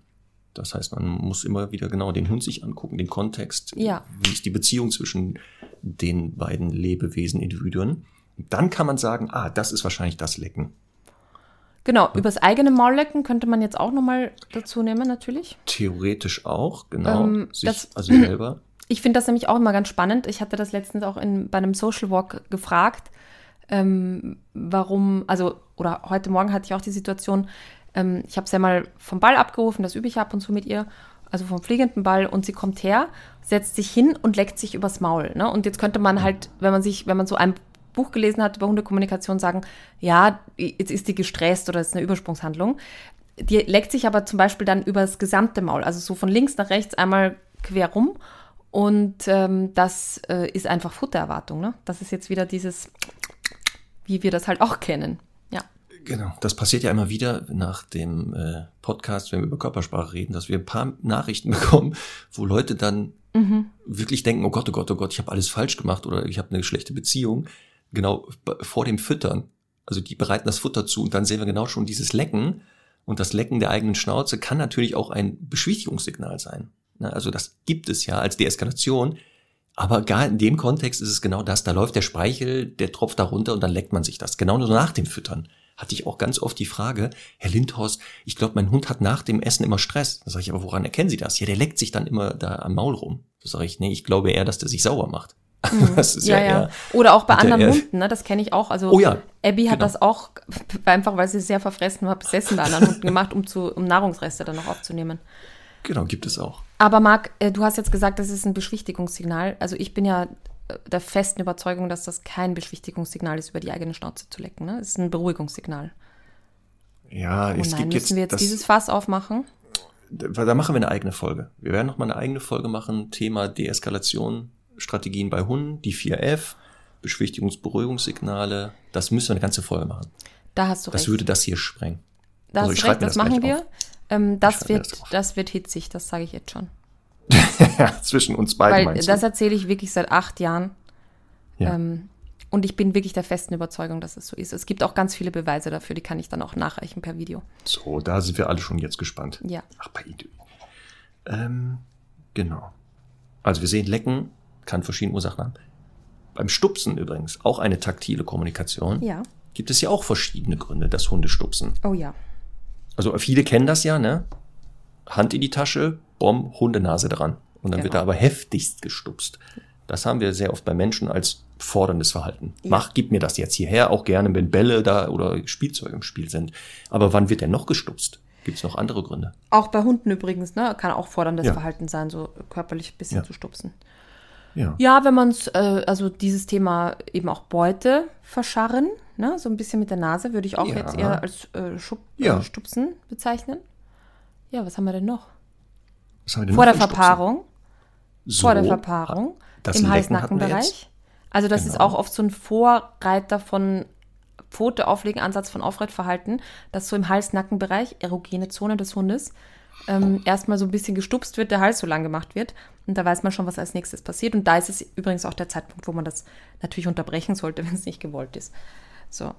Das heißt, man muss immer wieder genau den Hund sich angucken, den Kontext. Ja. Wie ist die Beziehung zwischen den beiden Lebewesen, Individuen? Dann kann man sagen, ah, das ist wahrscheinlich das Lecken. genau, übers eigene Maullecken könnte man jetzt auch nochmal dazu nehmen, natürlich. Theoretisch auch, genau. Ähm, sich, das- also selber. Ich finde das nämlich auch immer ganz spannend. Ich hatte das letztens auch in, bei einem Social Walk gefragt, ähm, warum, also, oder heute Morgen hatte ich auch die Situation, ähm, ich habe sie ja mal vom Ball abgerufen, das übe ich ab und zu mit ihr, also vom fliegenden Ball, und sie kommt her, setzt sich hin und leckt sich übers Maul. Ne? Und jetzt könnte man halt, wenn man sich, wenn man so ein Buch gelesen hat über Hundekommunikation, sagen, ja, jetzt ist die gestresst oder ist eine Übersprungshandlung. Die leckt sich aber zum Beispiel dann über das gesamte Maul, also so von links nach rechts einmal quer rum. Und ähm, das äh, ist einfach Futtererwartung. Ne? Das ist jetzt wieder dieses, wie wir das halt auch kennen. Genau, das passiert ja immer wieder nach dem äh, Podcast, wenn wir über Körpersprache reden, dass wir ein paar Nachrichten bekommen, wo Leute dann wirklich denken, oh Gott, oh Gott, oh Gott, ich habe alles falsch gemacht oder ich habe eine schlechte Beziehung. Genau vor dem Füttern. Also die bereiten das Futter zu und dann sehen wir genau schon dieses Lecken. Und das Lecken der eigenen Schnauze kann natürlich auch ein Beschwichtigungssignal sein. Ne, Also das gibt es ja als Deeskalation. Aber gar in dem Kontext ist es genau das. Da läuft der Speichel, der tropft da runter und dann leckt man sich das. Genau nur nach dem Füttern hatte ich auch ganz oft die Frage, Herr Lindhorst, ich glaube, mein Hund hat nach dem Essen immer Stress. Da sage ich, aber woran erkennen Sie das? Ja, der leckt sich dann immer da am Maul rum. Da sage ich, nee, ich glaube eher, dass der sich sauer macht. Das ist Mhm. Ja, ja, ja. Oder auch bei hat anderen Hunden, ne? das kenne ich auch. Also Oh ja, Abby hat genau. das auch, einfach weil sie sehr verfressen war, besessen bei anderen Hunden gemacht, um, zu, um Nahrungsreste dann noch aufzunehmen. Genau, gibt es auch. Aber Marc, äh, du hast jetzt gesagt, das ist ein Beschwichtigungssignal. Also ich bin ja der festen Überzeugung, dass das kein Beschwichtigungssignal ist, über die eigene Schnauze zu lecken. Ne? Es ist ein Beruhigungssignal. Ja, Oh es nein, gibt jetzt, müssen wir jetzt das, dieses Fass aufmachen? da machen wir eine eigene Folge. Wir werden noch mal eine eigene Folge machen, Thema Deeskalation, Strategien bei Hunden, die 4F, Beschwichtigungs-Beruhigungssignale. Das müssen wir eine ganze Folge machen. Da hast du Das recht. würde das hier sprengen. da also hast du recht, das, das machen wir. Ähm, das, wird, das das wird hitzig, das sage ich jetzt schon. zwischen uns beiden Weil das erzähle ich wirklich seit acht Jahren. Ja. Ähm, und ich bin wirklich der festen Überzeugung, dass es so ist. Es gibt auch ganz viele Beweise dafür, die kann ich dann auch nachreichen per Video. So, da sind wir alle schon jetzt gespannt. Ja. Ach, bei Idee. Ähm, genau. Also wir sehen, Lecken kann verschiedene Ursachen haben. Beim Stupsen übrigens, auch eine taktile Kommunikation, Ja. gibt es ja auch verschiedene Gründe, dass Hunde stupsen. Oh ja. Also viele kennen das ja, ne? Hand in die Tasche, Bom, Hundenase dran. Und dann wird Genau. da aber heftigst gestupst. Das haben wir sehr oft bei Menschen als forderndes Verhalten. Ja. Mach, gib mir das jetzt hierher, auch gerne, wenn Bälle da oder Spielzeug im Spiel sind. Aber wann wird denn noch gestupst? Gibt es noch andere Gründe? Auch bei Hunden übrigens, ne? Kann auch forderndes Ja. Verhalten sein, so körperlich ein bisschen Ja. zu stupsen. Ja. Ja, wenn man es, äh, also dieses Thema eben auch Beute verscharren, ne? So ein bisschen mit der Nase, würde ich auch Ja. jetzt eher als äh, Schub, äh, Stupsen bezeichnen. Ja, was haben wir denn noch? Was haben wir denn Vor der? Verpaarung. So, vor der Verpaarung, das im Hals-Nacken-Bereich. Also das ist Genau. auch oft so ein Vorreiter von Pfote auflegen, Ansatz von Aufreitverhalten, dass so im Hals-Nacken-Bereich, erogene Zone des Hundes, ähm, erstmal so ein bisschen gestupst wird, der Hals so lang gemacht wird. Und da weiß man schon, was als nächstes passiert. Und da ist es übrigens auch der Zeitpunkt, wo man das natürlich unterbrechen sollte, wenn es nicht gewollt ist. So.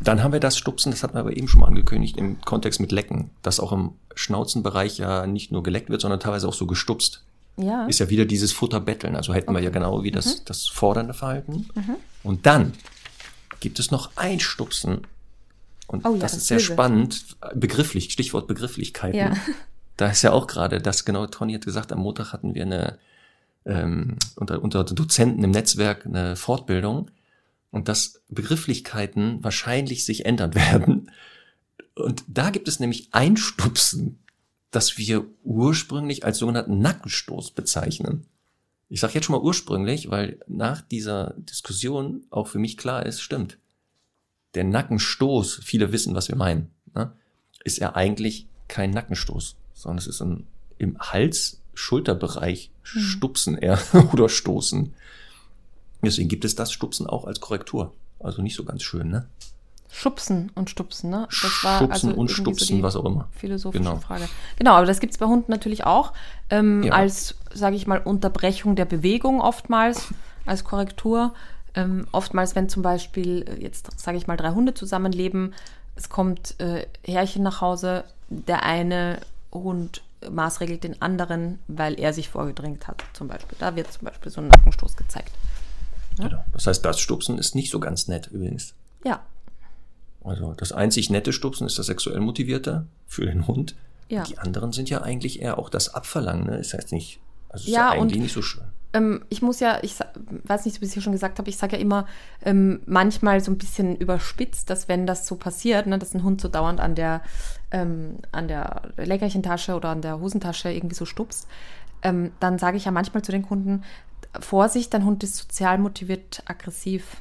Dann haben wir das Stupsen, das hatten wir aber eben schon mal angekündigt, im Kontext mit Lecken, dass auch im Schnauzenbereich ja nicht nur geleckt wird, sondern teilweise auch so gestupst. Ja. Ist ja wieder dieses Futterbetteln. Also hätten wir ja genau wie Mhm. das, das fordernde Verhalten. Und dann gibt es noch ein Stupsen. Und Oh ja, das das ist sehr Böse. spannend. Begrifflich, Stichwort Begrifflichkeiten. Ja. Da ist ja auch gerade das, genau, Toni hat gesagt, am Montag hatten wir eine, ähm, unter, unter Dozenten im Netzwerk eine Fortbildung und dass Begrifflichkeiten wahrscheinlich sich ändern werden. Und da gibt es nämlich ein Stupsen, das wir ursprünglich als sogenannten Nackenstoß bezeichnen. Ich sage jetzt schon mal ursprünglich, weil nach dieser Diskussion auch für mich klar ist, stimmt. Der Nackenstoß, viele wissen, was wir meinen, ne, ist ja eigentlich kein Nackenstoß, sondern es ist ein, im Hals-Schulterbereich Stupsen eher oder Stoßen. Deswegen gibt es das Stupsen auch als Korrektur. Also nicht so ganz schön, ne? Schubsen und Stupsen, ne? Stupsen also und irgendwie so Stupsen, die was auch immer. Philosophische Genau. Frage. Genau, aber das gibt es bei Hunden natürlich auch. Ähm, Ja. Als, sage ich mal, Unterbrechung der Bewegung oftmals, als Korrektur. Ähm, oftmals, wenn zum Beispiel, äh, jetzt sage ich mal, drei Hunde zusammenleben, es kommt äh, Herrchen nach Hause, der eine Hund maßregelt den anderen, weil er sich vorgedrängt hat, zum Beispiel. Da wird zum Beispiel so ein Nackenstoß gezeigt. Genau. Das heißt, das Stupsen ist nicht so ganz nett übrigens. Ja, Also das einzig nette Stupsen ist das sexuell motivierte für den Hund. ja. Die anderen sind ja eigentlich eher auch das Abverlangen, ne? Ist heißt nicht, also ist Ja, ja, eigentlich und- nicht so schön. Ähm, ich muss ja, ich weiß nicht, ob ich es hier schon gesagt habe, ich sage ja immer ähm, manchmal so ein bisschen überspitzt, dass wenn das so passiert, ne, dass ein Hund so dauernd an der, ähm, an der Leckerchentasche oder an der Hosentasche irgendwie so stupst, ähm, dann sage ich ja manchmal zu den Kunden, Vorsicht, dein Hund ist sozial motiviert aggressiv.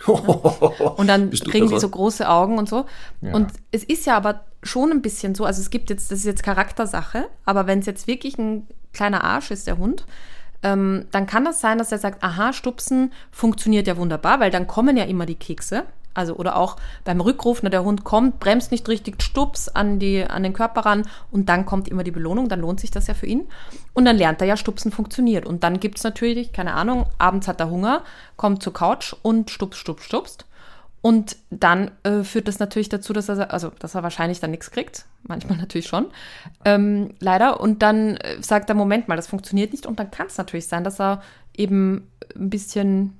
Und dann kriegen die so große Augen und so. Ja. Und es ist ja aber schon ein bisschen so, also es gibt jetzt, das ist jetzt Charaktersache, aber wenn es jetzt wirklich ein kleiner Arsch ist, der Hund, ähm, dann kann das sein, dass er sagt, aha, Stupsen funktioniert ja wunderbar, weil dann kommen ja immer die Kekse. Also, oder auch beim Rückruf, ne, der Hund kommt, bremst nicht richtig, stups an, die, an den Körper ran und dann kommt immer die Belohnung, dann lohnt sich das ja für ihn. Und dann lernt er ja, Stupsen funktioniert. Und dann gibt es natürlich, keine Ahnung, abends hat er Hunger, kommt zur Couch und stups, stups, stupst. Und dann äh, führt das natürlich dazu, dass er, also, dass er wahrscheinlich dann nichts kriegt. Manchmal natürlich schon. Ähm, leider. Und dann äh, sagt er, Moment mal, das funktioniert nicht. Und dann kann es natürlich sein, dass er eben ein bisschen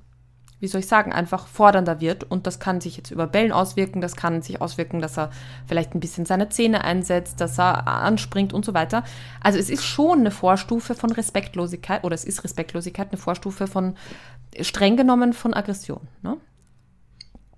wie soll ich sagen, einfach fordernder wird. Und das kann sich jetzt über Bellen auswirken, das kann sich auswirken, dass er vielleicht ein bisschen seine Zähne einsetzt, dass er anspringt und so weiter. Also es ist schon eine Vorstufe von Respektlosigkeit, oder es ist Respektlosigkeit, eine Vorstufe von streng genommen von Aggression. Ne?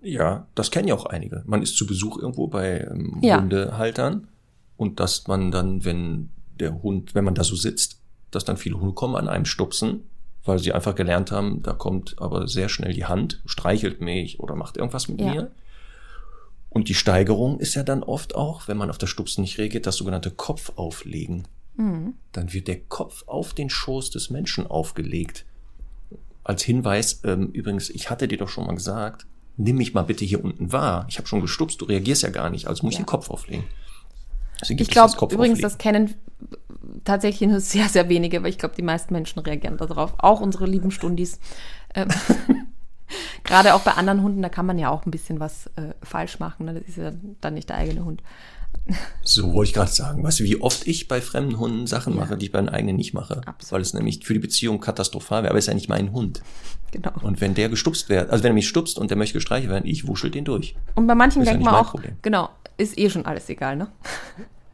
Ja, das kennen ja auch einige. Man ist zu Besuch irgendwo bei ähm, Ja. Hundehaltern und dass man dann, wenn der Hund, wenn man da so sitzt, dass dann viele Hunde kommen an einem stupsen, weil sie einfach gelernt haben, da kommt aber sehr schnell die Hand, streichelt mich oder macht irgendwas mit Ja. mir. Und die Steigerung ist ja dann oft auch, wenn man auf das Stupsen nicht reagiert, das sogenannte Kopfauflegen. Mhm. Dann wird der Kopf auf den Schoß des Menschen aufgelegt. Als Hinweis, ähm, übrigens, ich hatte dir doch schon mal gesagt, nimm mich mal bitte hier unten wahr. Ich habe schon gestupst, du reagierst ja gar nicht, also muss ich Ja. den Kopf auflegen. Gibt Ich glaube übrigens, das kennen tatsächlich nur sehr, sehr wenige, aber ich glaube, die meisten Menschen reagieren darauf. Auch unsere lieben Stundis. Ähm, Gerade auch bei anderen Hunden, da kann man ja auch ein bisschen was äh, falsch machen. Ne? Das ist ja dann nicht der eigene Hund. So wollte ich gerade sagen. Weißt du, wie oft ich bei fremden Hunden Sachen mache, die ich bei den eigenen nicht mache? Absolut. Weil es nämlich für die Beziehung katastrophal wäre. Aber es ist ja nicht mein Hund. Genau. Und wenn der gestupst wird, also wenn er mich stupst und der möchte gestreichelt werden, ich wuschel den durch. Und bei manchen ja denkt man auch, Problem. genau, ist eh schon alles egal, ne?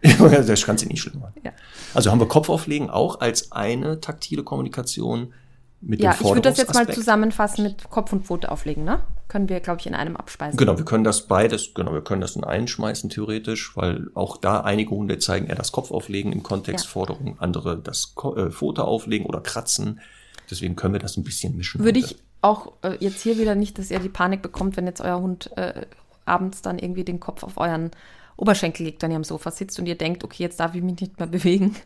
das kann sie nicht schlimm machen. Ja. Also haben wir Kopfauflegen auch als eine taktile Kommunikation mit Ja, dem ich würde das jetzt mal zusammenfassen mit Kopf und Pfote auflegen, ne? Können wir, glaube ich, in einem abspeisen. Genau, wir können das beides, genau, wir können das in einen schmeißen theoretisch, weil auch da einige Hunde zeigen eher das Kopfauflegen im Kontext Ja. Forderung, andere das Ko äh, Pfote auflegen oder kratzen. Deswegen können wir das ein bisschen mischen. Würde heute. ich auch äh, jetzt hier wieder nicht, dass ihr die Panik bekommt, wenn jetzt euer Hund äh, abends dann irgendwie den Kopf auf euren Oberschenkel legt, wenn ihr am Sofa sitzt und ihr denkt, okay, jetzt darf ich mich nicht mehr bewegen.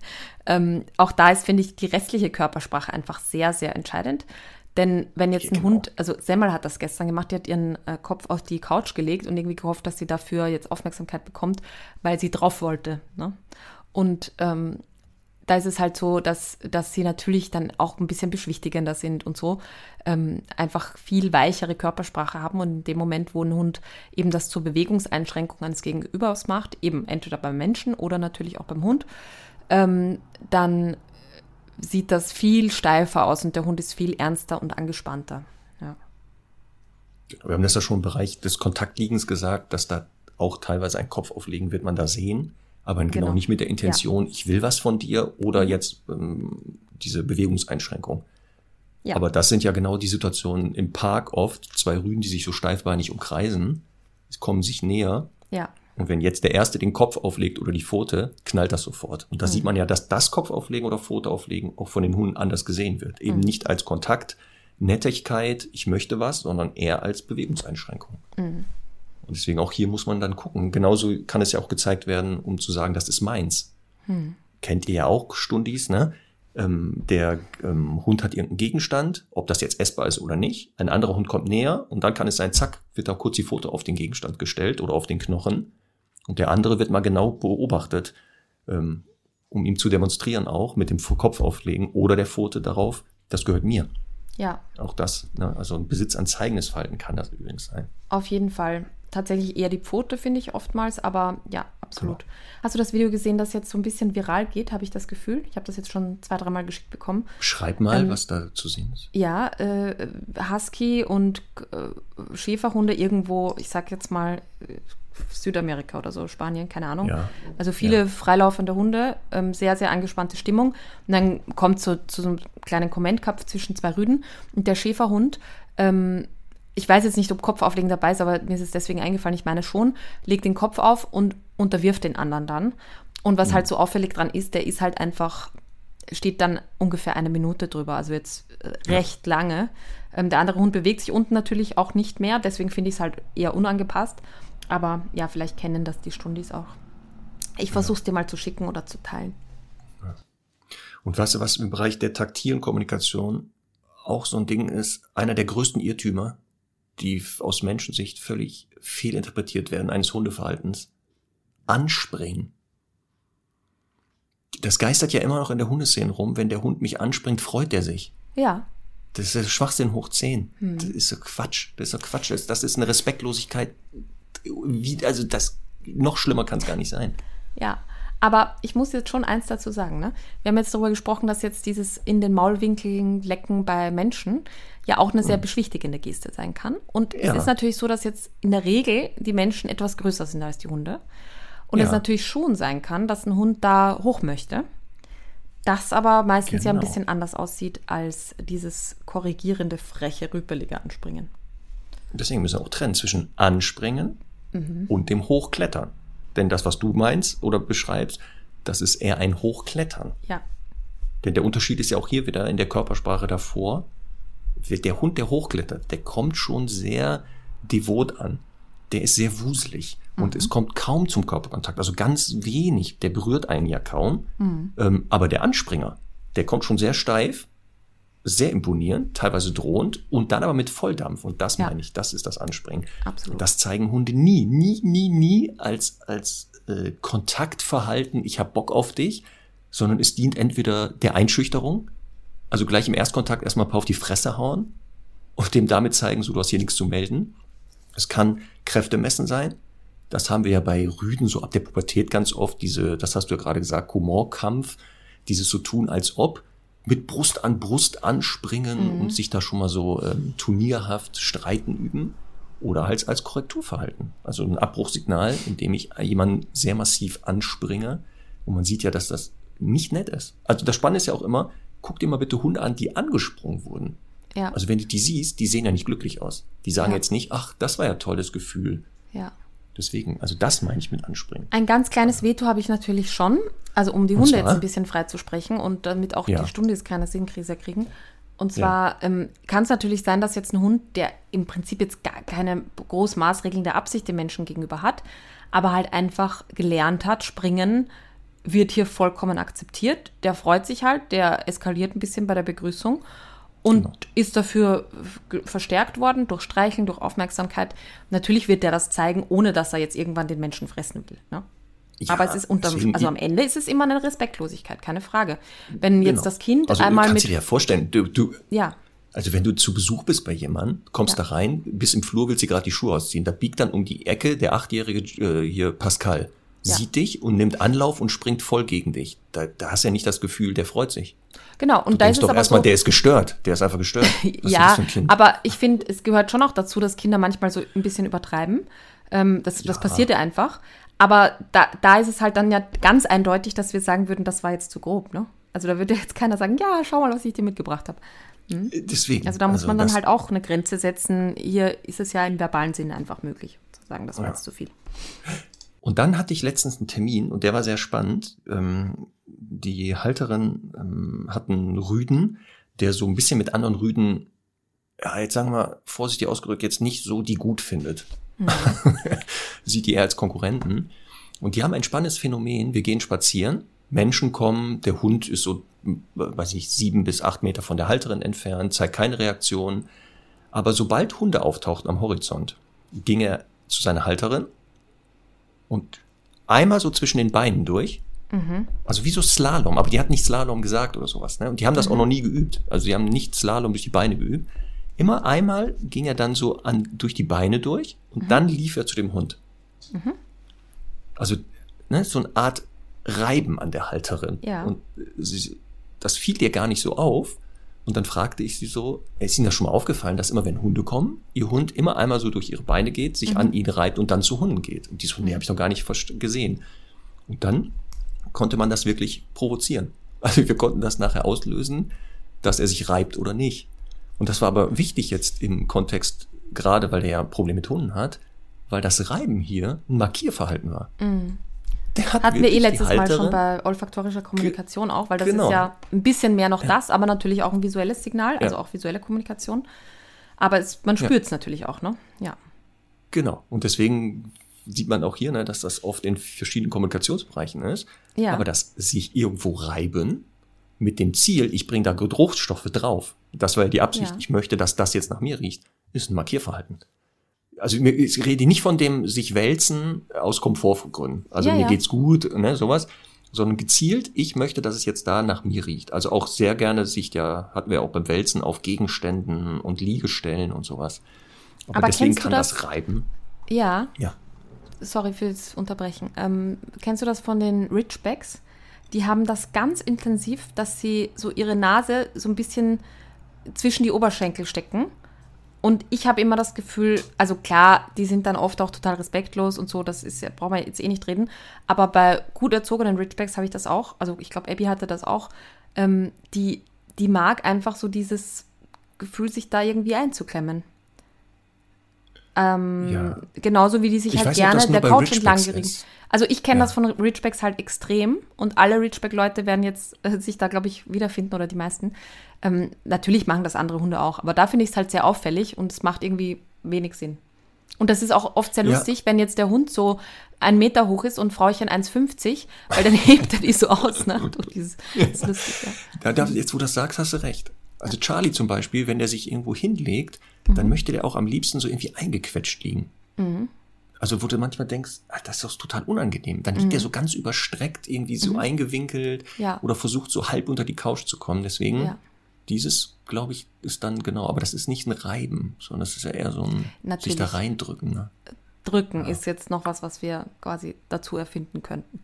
Ähm, auch da ist, finde ich, die restliche Körpersprache einfach sehr, sehr entscheidend. Denn wenn jetzt ein Genau. Hund, also Semmel hat das gestern gemacht, die hat ihren äh, Kopf auf die Couch gelegt und irgendwie gehofft, dass sie dafür jetzt Aufmerksamkeit bekommt, weil sie drauf wollte. Ne? Und ähm, da ist es halt so, dass, dass sie natürlich dann auch ein bisschen beschwichtigender sind und so, ähm, einfach viel weichere Körpersprache haben und in dem Moment, wo ein Hund eben das zur Bewegungseinschränkung eines Gegenübers macht, eben entweder beim Menschen oder natürlich auch beim Hund, ähm, dann sieht das viel steifer aus und der Hund ist viel ernster und angespannter. Ja. Wir haben das ja schon im Bereich des Kontaktliegens gesagt, dass da auch teilweise ein Kopf auflegen wird man da sehen, aber genau, Genau. nicht mit der Intention, ich will was von dir oder jetzt ähm, diese Bewegungseinschränkung. Ja. Aber das sind ja genau die Situationen im Park oft, zwei Rüden, die sich so steifbeinig umkreisen, es kommen sich näher Ja, und wenn jetzt der Erste den Kopf auflegt oder die Pfote, knallt das sofort. Und da Mhm. sieht man ja, dass das Kopfauflegen oder Pfote auflegen auch von den Hunden anders gesehen wird. Mhm. Eben nicht als Kontakt, Nettigkeit, ich möchte was, sondern eher als Bewegungseinschränkung. Mhm. Und deswegen auch hier muss man dann gucken. Genauso kann es ja auch gezeigt werden, um zu sagen, das ist meins. Mhm. Kennt ihr ja auch Stundis, ne? Ähm, der ähm, Hund hat irgendeinen Gegenstand, ob das jetzt essbar ist oder nicht. Ein anderer Hund kommt näher und dann kann es sein, zack, wird da kurz die Foto auf den Gegenstand gestellt oder auf den Knochen. Und der andere wird mal genau beobachtet, ähm, um ihm zu demonstrieren auch, mit dem Kopf auflegen oder der Pfote darauf, das gehört mir. ja, Auch das, ne? also ein besitzanzeigendes Verhalten kann das übrigens sein. auf jeden Fall. Tatsächlich eher die Pfote, finde ich oftmals, aber ja, absolut. Hast du das Video gesehen, das jetzt so ein bisschen viral geht, habe ich das Gefühl? Ich habe das jetzt schon zwei, dreimal geschickt bekommen. Schreib mal, Ähm, was da zu sehen ist. Ja, äh, Husky und äh, Schäferhunde irgendwo, ich sag jetzt mal äh, Südamerika oder so, Spanien, keine Ahnung. Ja. Also viele freilaufende Hunde, ähm, sehr, sehr angespannte Stimmung. Und dann kommt so zu so einem kleinen Kommentkopf zwischen zwei Rüden und der Schäferhund, ähm, ich weiß jetzt nicht, ob Kopfauflegen dabei ist, aber mir ist es deswegen eingefallen, ich meine schon, legt den Kopf auf und unterwirft den anderen dann. Und was halt so auffällig dran ist, der ist halt einfach, steht dann ungefähr eine Minute drüber, also jetzt äh, recht lange. Ähm, der andere Hund bewegt sich unten natürlich auch nicht mehr, deswegen finde ich es halt eher unangepasst. Aber ja, vielleicht kennen das die Stundis auch. Ich versuche es dir mal zu schicken oder zu teilen. Und weißt du, was im Bereich der taktilen Kommunikation auch so ein Ding ist, einer der größten Irrtümer, die aus Menschensicht völlig fehlinterpretiert werden, eines Hundeverhaltens. Anspringen. Das geistert ja immer noch in der Hundeszene rum. Wenn der Hund mich anspringt, freut er sich. Ja, Das ist Schwachsinn hoch 10. Das ist so Quatsch. Das ist so Quatsch. Das, das ist eine Respektlosigkeit. Wie, also das, noch schlimmer kann es gar nicht sein. ja. Aber ich muss jetzt schon eins dazu sagen. Ne? Wir haben jetzt darüber gesprochen, dass jetzt dieses in den Maulwinkeln lecken bei Menschen ja auch eine sehr beschwichtigende Geste sein kann. Und Ja. es ist natürlich so, dass jetzt in der Regel die Menschen etwas größer sind als die Hunde. Und es Ja. natürlich schon sein kann, dass ein Hund da hoch möchte. Das aber meistens ja ein Genau. bisschen anders aussieht als dieses korrigierende, freche, rüpelige Anspringen. Deswegen müssen wir auch trennen zwischen Anspringen Mhm. und dem Hochklettern. Denn das, was du meinst oder beschreibst, das ist eher ein Hochklettern. Ja, Denn der Unterschied ist ja auch hier wieder in der Körpersprache davor. Der Hund, der hochklettert, der kommt schon sehr devot an. Der ist sehr wuselig und es kommt kaum zum Körperkontakt, also ganz wenig. Der berührt einen ja kaum. Ähm, aber der Anspringer, der kommt schon sehr steif, sehr imponierend, teilweise drohend und dann aber mit Volldampf. Und das Ja. meine ich, das ist das Anspringen. Absolut. Das zeigen Hunde nie, nie, nie, nie als, als äh, Kontaktverhalten, ich hab Bock auf dich, sondern es dient entweder der Einschüchterung, also gleich im Erstkontakt erstmal ein paar auf die Fresse hauen und dem damit zeigen, so du hast hier nichts zu melden. Es kann Kräftemessen sein. Das haben wir ja bei Rüden so ab der Pubertät ganz oft, diese, das hast du ja gerade gesagt, Humorkampf, dieses so tun als ob, mit Brust an Brust anspringen und sich da schon mal so ähm, turnierhaft streiten üben. Oder halt als Korrekturverhalten. Also ein Abbruchsignal, in dem ich jemanden sehr massiv anspringe. Und man sieht ja, dass das nicht nett ist. Also das Spannende ist ja auch immer, guck dir mal bitte Hunde an, die angesprungen wurden. ja, Also wenn du die siehst, die sehen ja nicht glücklich aus. Die sagen Ja. jetzt nicht, ach, das war ja tolles Gefühl. ja. Deswegen, also das meine ich mit anspringen. Ein ganz kleines Veto habe ich natürlich schon, also um die Und Hunde jetzt ein bisschen frei zu sprechen und damit auch Ja. die Stunde ist keine Sinnkrise kriegen. Und zwar ähm, kann es natürlich sein, dass jetzt ein Hund, der im Prinzip jetzt gar keine groß maßregelnde Absicht dem Menschen gegenüber hat, aber halt einfach gelernt hat, springen wird hier vollkommen akzeptiert. Der freut sich halt, der eskaliert ein bisschen bei der Begrüßung und Genau. ist dafür verstärkt worden durch Streicheln, durch Aufmerksamkeit. Natürlich wird der das zeigen, ohne dass er jetzt irgendwann den Menschen fressen will. Ne? Ja, Aber es ist deswegen- also am Ende ist es immer eine Respektlosigkeit, keine Frage. Wenn jetzt Genau. das Kind also, einmal kannst mit, du dir ja vorstellen, du, du, ja, also wenn du zu Besuch bist bei jemandem, kommst Ja. da rein, bist im Flur, willst dir gerade die Schuhe ausziehen, da biegt dann um die Ecke der achtjährige äh, hier Pascal, Ja. sieht dich und nimmt Anlauf und springt voll gegen dich. Da, da hast du ja nicht das Gefühl, der freut sich. genau. Und Du da denkst ist doch erstmal, so, der ist gestört. Der ist einfach gestört. Ja, ein aber ich finde, es gehört schon auch dazu, dass Kinder manchmal so ein bisschen übertreiben. Ähm, das, das Ja. passiert ja einfach. Aber da, da ist es halt dann ja ganz eindeutig, dass wir sagen würden, das war jetzt zu grob, ne? Also da würde jetzt keiner sagen, ja, schau mal, was ich dir mitgebracht habe. Deswegen. Also da muss man dann halt auch eine Grenze setzen. Hier ist es ja im verbalen Sinne einfach möglich, zu sagen, das war Ja. jetzt zu viel. Und dann hatte ich letztens einen Termin und der war sehr spannend. Ähm, die Halterin ähm, hat einen Rüden, der so ein bisschen mit anderen Rüden, ja, jetzt sagen wir vorsichtig ausgedrückt, jetzt nicht so die gut findet. Sieht die eher als Konkurrenten. Und die haben ein spannendes Phänomen. Wir gehen spazieren, Menschen kommen, der Hund ist so, weiß ich, sieben bis acht Meter von der Halterin entfernt, zeigt keine Reaktion. Aber sobald Hunde auftauchten am Horizont, ging er zu seiner Halterin und einmal so zwischen den Beinen durch. Also wie so Slalom, aber die hat nicht Slalom gesagt oder sowas. Ne? Und die haben das auch noch nie geübt. Also die haben nicht Slalom durch die Beine geübt. Immer einmal ging er dann so an, durch die Beine durch und dann lief er zu dem Hund. Also ne, so eine Art Reiben an der Halterin. Ja. Und äh, sie, das fiel ihr gar nicht so auf. Und dann fragte ich sie so, ist Ihnen das schon mal aufgefallen, dass immer wenn Hunde kommen, Ihr Hund immer einmal so durch ihre Beine geht, sich an ihn reibt und dann zu Hunden geht. Und die so, nee, habe ich noch gar nicht gesehen. Und dann konnte man das wirklich provozieren. Also wir konnten das nachher auslösen, dass er sich reibt oder nicht. Und das war aber wichtig jetzt im Kontext, gerade weil er ja Probleme mit Hunden hat, weil das Reiben hier ein Markierverhalten war. Der hat Hatten wir eh letztes Mal schon bei olfaktorischer Kommunikation auch, weil das Genau. ist ja ein bisschen mehr noch das, aber natürlich auch ein visuelles Signal, also Ja. auch visuelle Kommunikation. Aber es, man spürt es natürlich auch, ne? Ja. Genau. Und deswegen sieht man auch hier, ne, dass das oft in verschiedenen Kommunikationsbereichen ist. Ja. Aber das sich irgendwo reiben mit dem Ziel, ich bringe da Geruchsstoffe drauf. Das war ja die Absicht. Ja. Ich möchte, dass das jetzt nach mir riecht. Ist ein Markierverhalten. Also mir- ich rede nicht von dem sich wälzen aus Komfortgründen. Also Ja, mir ja. geht's gut, ne, sowas. Sondern gezielt, ich möchte, dass es jetzt da nach mir riecht. Also auch sehr gerne sich ja, hatten wir auch beim Wälzen auf Gegenständen und Liegestellen und sowas. Aber, Aber deswegen kennst du kann das- das Reiben. Ja. Ja. sorry fürs Unterbrechen. Ähm, kennst du das von den Ridgebacks? Die haben das ganz intensiv, dass sie so ihre Nase so ein bisschen zwischen die Oberschenkel stecken. Und ich habe immer das Gefühl, also klar, die sind dann oft auch total respektlos und so, das ist ja, brauchen wir jetzt eh nicht reden. Aber bei gut erzogenen Ridgebacks habe ich das auch. Also ich glaube, Abby hatte das auch. Ähm, die, die mag einfach so dieses Gefühl, sich da irgendwie einzuklemmen. Ähm, Ja. Genauso wie die sich Ich halt weiß gerne der Couch entlang. Also ich kenne Ja. das von Ridgebacks halt extrem und alle Ridgeback-Leute werden jetzt äh, sich da, glaube ich, wiederfinden oder die meisten. Ähm, natürlich machen das andere Hunde auch, aber da finde ich es halt sehr auffällig und es macht irgendwie wenig Sinn. Und das ist auch oft sehr Ja. lustig, wenn jetzt der Hund so ein Meter hoch ist und Frauchen 1,50, weil dann hebt er die so aus. Ne? Durch dieses, das ist lustig, ja. Da, jetzt, wo du das sagst, hast du recht. Also Charlie zum Beispiel, wenn der sich irgendwo hinlegt, Mhm. dann möchte der auch am liebsten so irgendwie eingequetscht liegen. Also wo du manchmal denkst, ah, das ist doch total unangenehm. Dann liegt der so ganz überstreckt, irgendwie so eingewinkelt Mhm. Ja. oder versucht so halb unter die Couch zu kommen. Deswegen, Ja. Dieses, glaube ich, ist dann genau, aber das ist nicht ein Reiben, sondern das ist ja eher so ein sich Natürlich. da reindrücken. Ne? Drücken ist jetzt noch was, was wir quasi dazu erfinden könnten.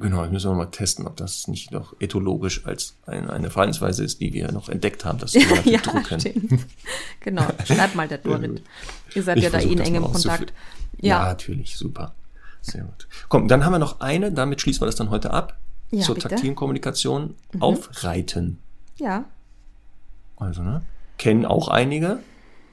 Genau, das müssen wir mal testen, ob das nicht noch ethologisch als ein, eine Verhaltensweise ist, die wir noch entdeckt haben, das sogenannte ja, Drücken. stimmt. Genau, schreib mal der Dorit. Ihr seid Ich ja da eh in engem Kontakt. Ja. Ja, natürlich, super. Sehr gut. Komm, dann haben wir noch eine, damit schließen wir das dann heute ab. Ja, zur bitte. taktilen Kommunikation. Aufreiten. Ja. Also, ne? Kennen auch einige.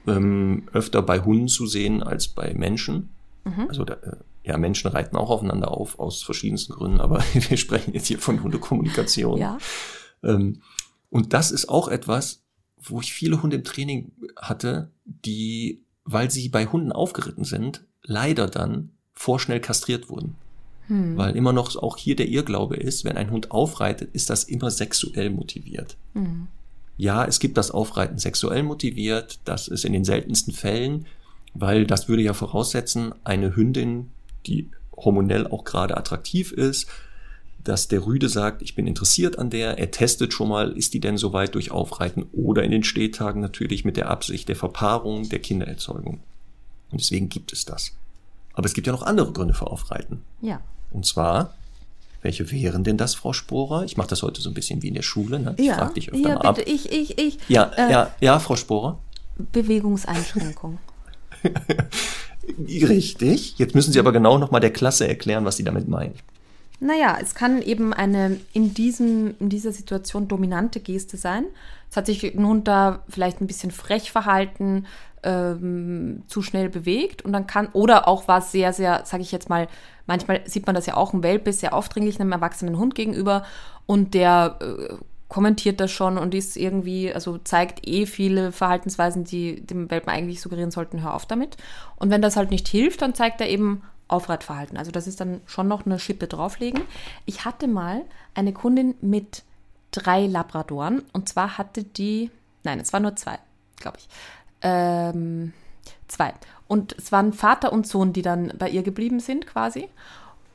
Ähm, öfter bei Hunden zu sehen als bei Menschen. Mhm. Also, da, äh, ja, Menschen reiten auch aufeinander auf, aus verschiedensten Gründen, aber wir sprechen jetzt hier von Hundekommunikation. Ja. Ähm, und das ist auch etwas, wo ich viele Hunde im Training hatte, die, weil sie bei Hunden aufgeritten sind, leider dann vorschnell kastriert wurden. Hm. Weil immer noch auch hier der Irrglaube ist, wenn ein Hund aufreitet, ist das immer sexuell motiviert. Hm. Ja, es gibt das Aufreiten sexuell motiviert, das ist in den seltensten Fällen, weil das würde ja voraussetzen, eine Hündin, die hormonell auch gerade attraktiv ist, dass der Rüde sagt, ich bin interessiert an der, er testet schon mal, ist die denn soweit durch Aufreiten oder in den Stehtagen natürlich mit der Absicht der Verpaarung, der Kindererzeugung. Und deswegen gibt es das. Aber es gibt ja noch andere Gründe für Aufreiten. Ja. Und zwar, welche wären denn das, Frau Sporer? Ich mache das heute so ein bisschen wie in der Schule. Ne? Ich Ja, frage dich öfter ja mal ab. bitte, ich, ich, ich. Ja, Äh, ja, ja, Frau Sporer. Bewegungseinschränkung. Richtig. Jetzt müssen Sie aber genau nochmal der Klasse erklären, was Sie damit meinen. Naja, es kann eben eine in, diesem, in dieser Situation dominante Geste sein. Es hat sich ein Hund da vielleicht ein bisschen frech verhalten, ähm, zu schnell bewegt und dann kann, oder auch war es sehr, sehr, sage ich jetzt mal, manchmal sieht man das ja auch, ein Welpe ist sehr aufdringlich einem erwachsenen Hund gegenüber und der äh, kommentiert das schon und ist irgendwie, also zeigt eh viele Verhaltensweisen, die dem Welpen eigentlich suggerieren sollten, hör auf damit. Und wenn das halt nicht hilft, dann zeigt er eben Aufreitverhalten. Also das ist dann schon noch eine Schippe drauflegen. Ich hatte mal eine Kundin mit drei Labradoren und zwar hatte die, nein, es waren nur zwei, glaube ich. Ähm, zwei. Und es waren Vater und Sohn, die dann bei ihr geblieben sind quasi.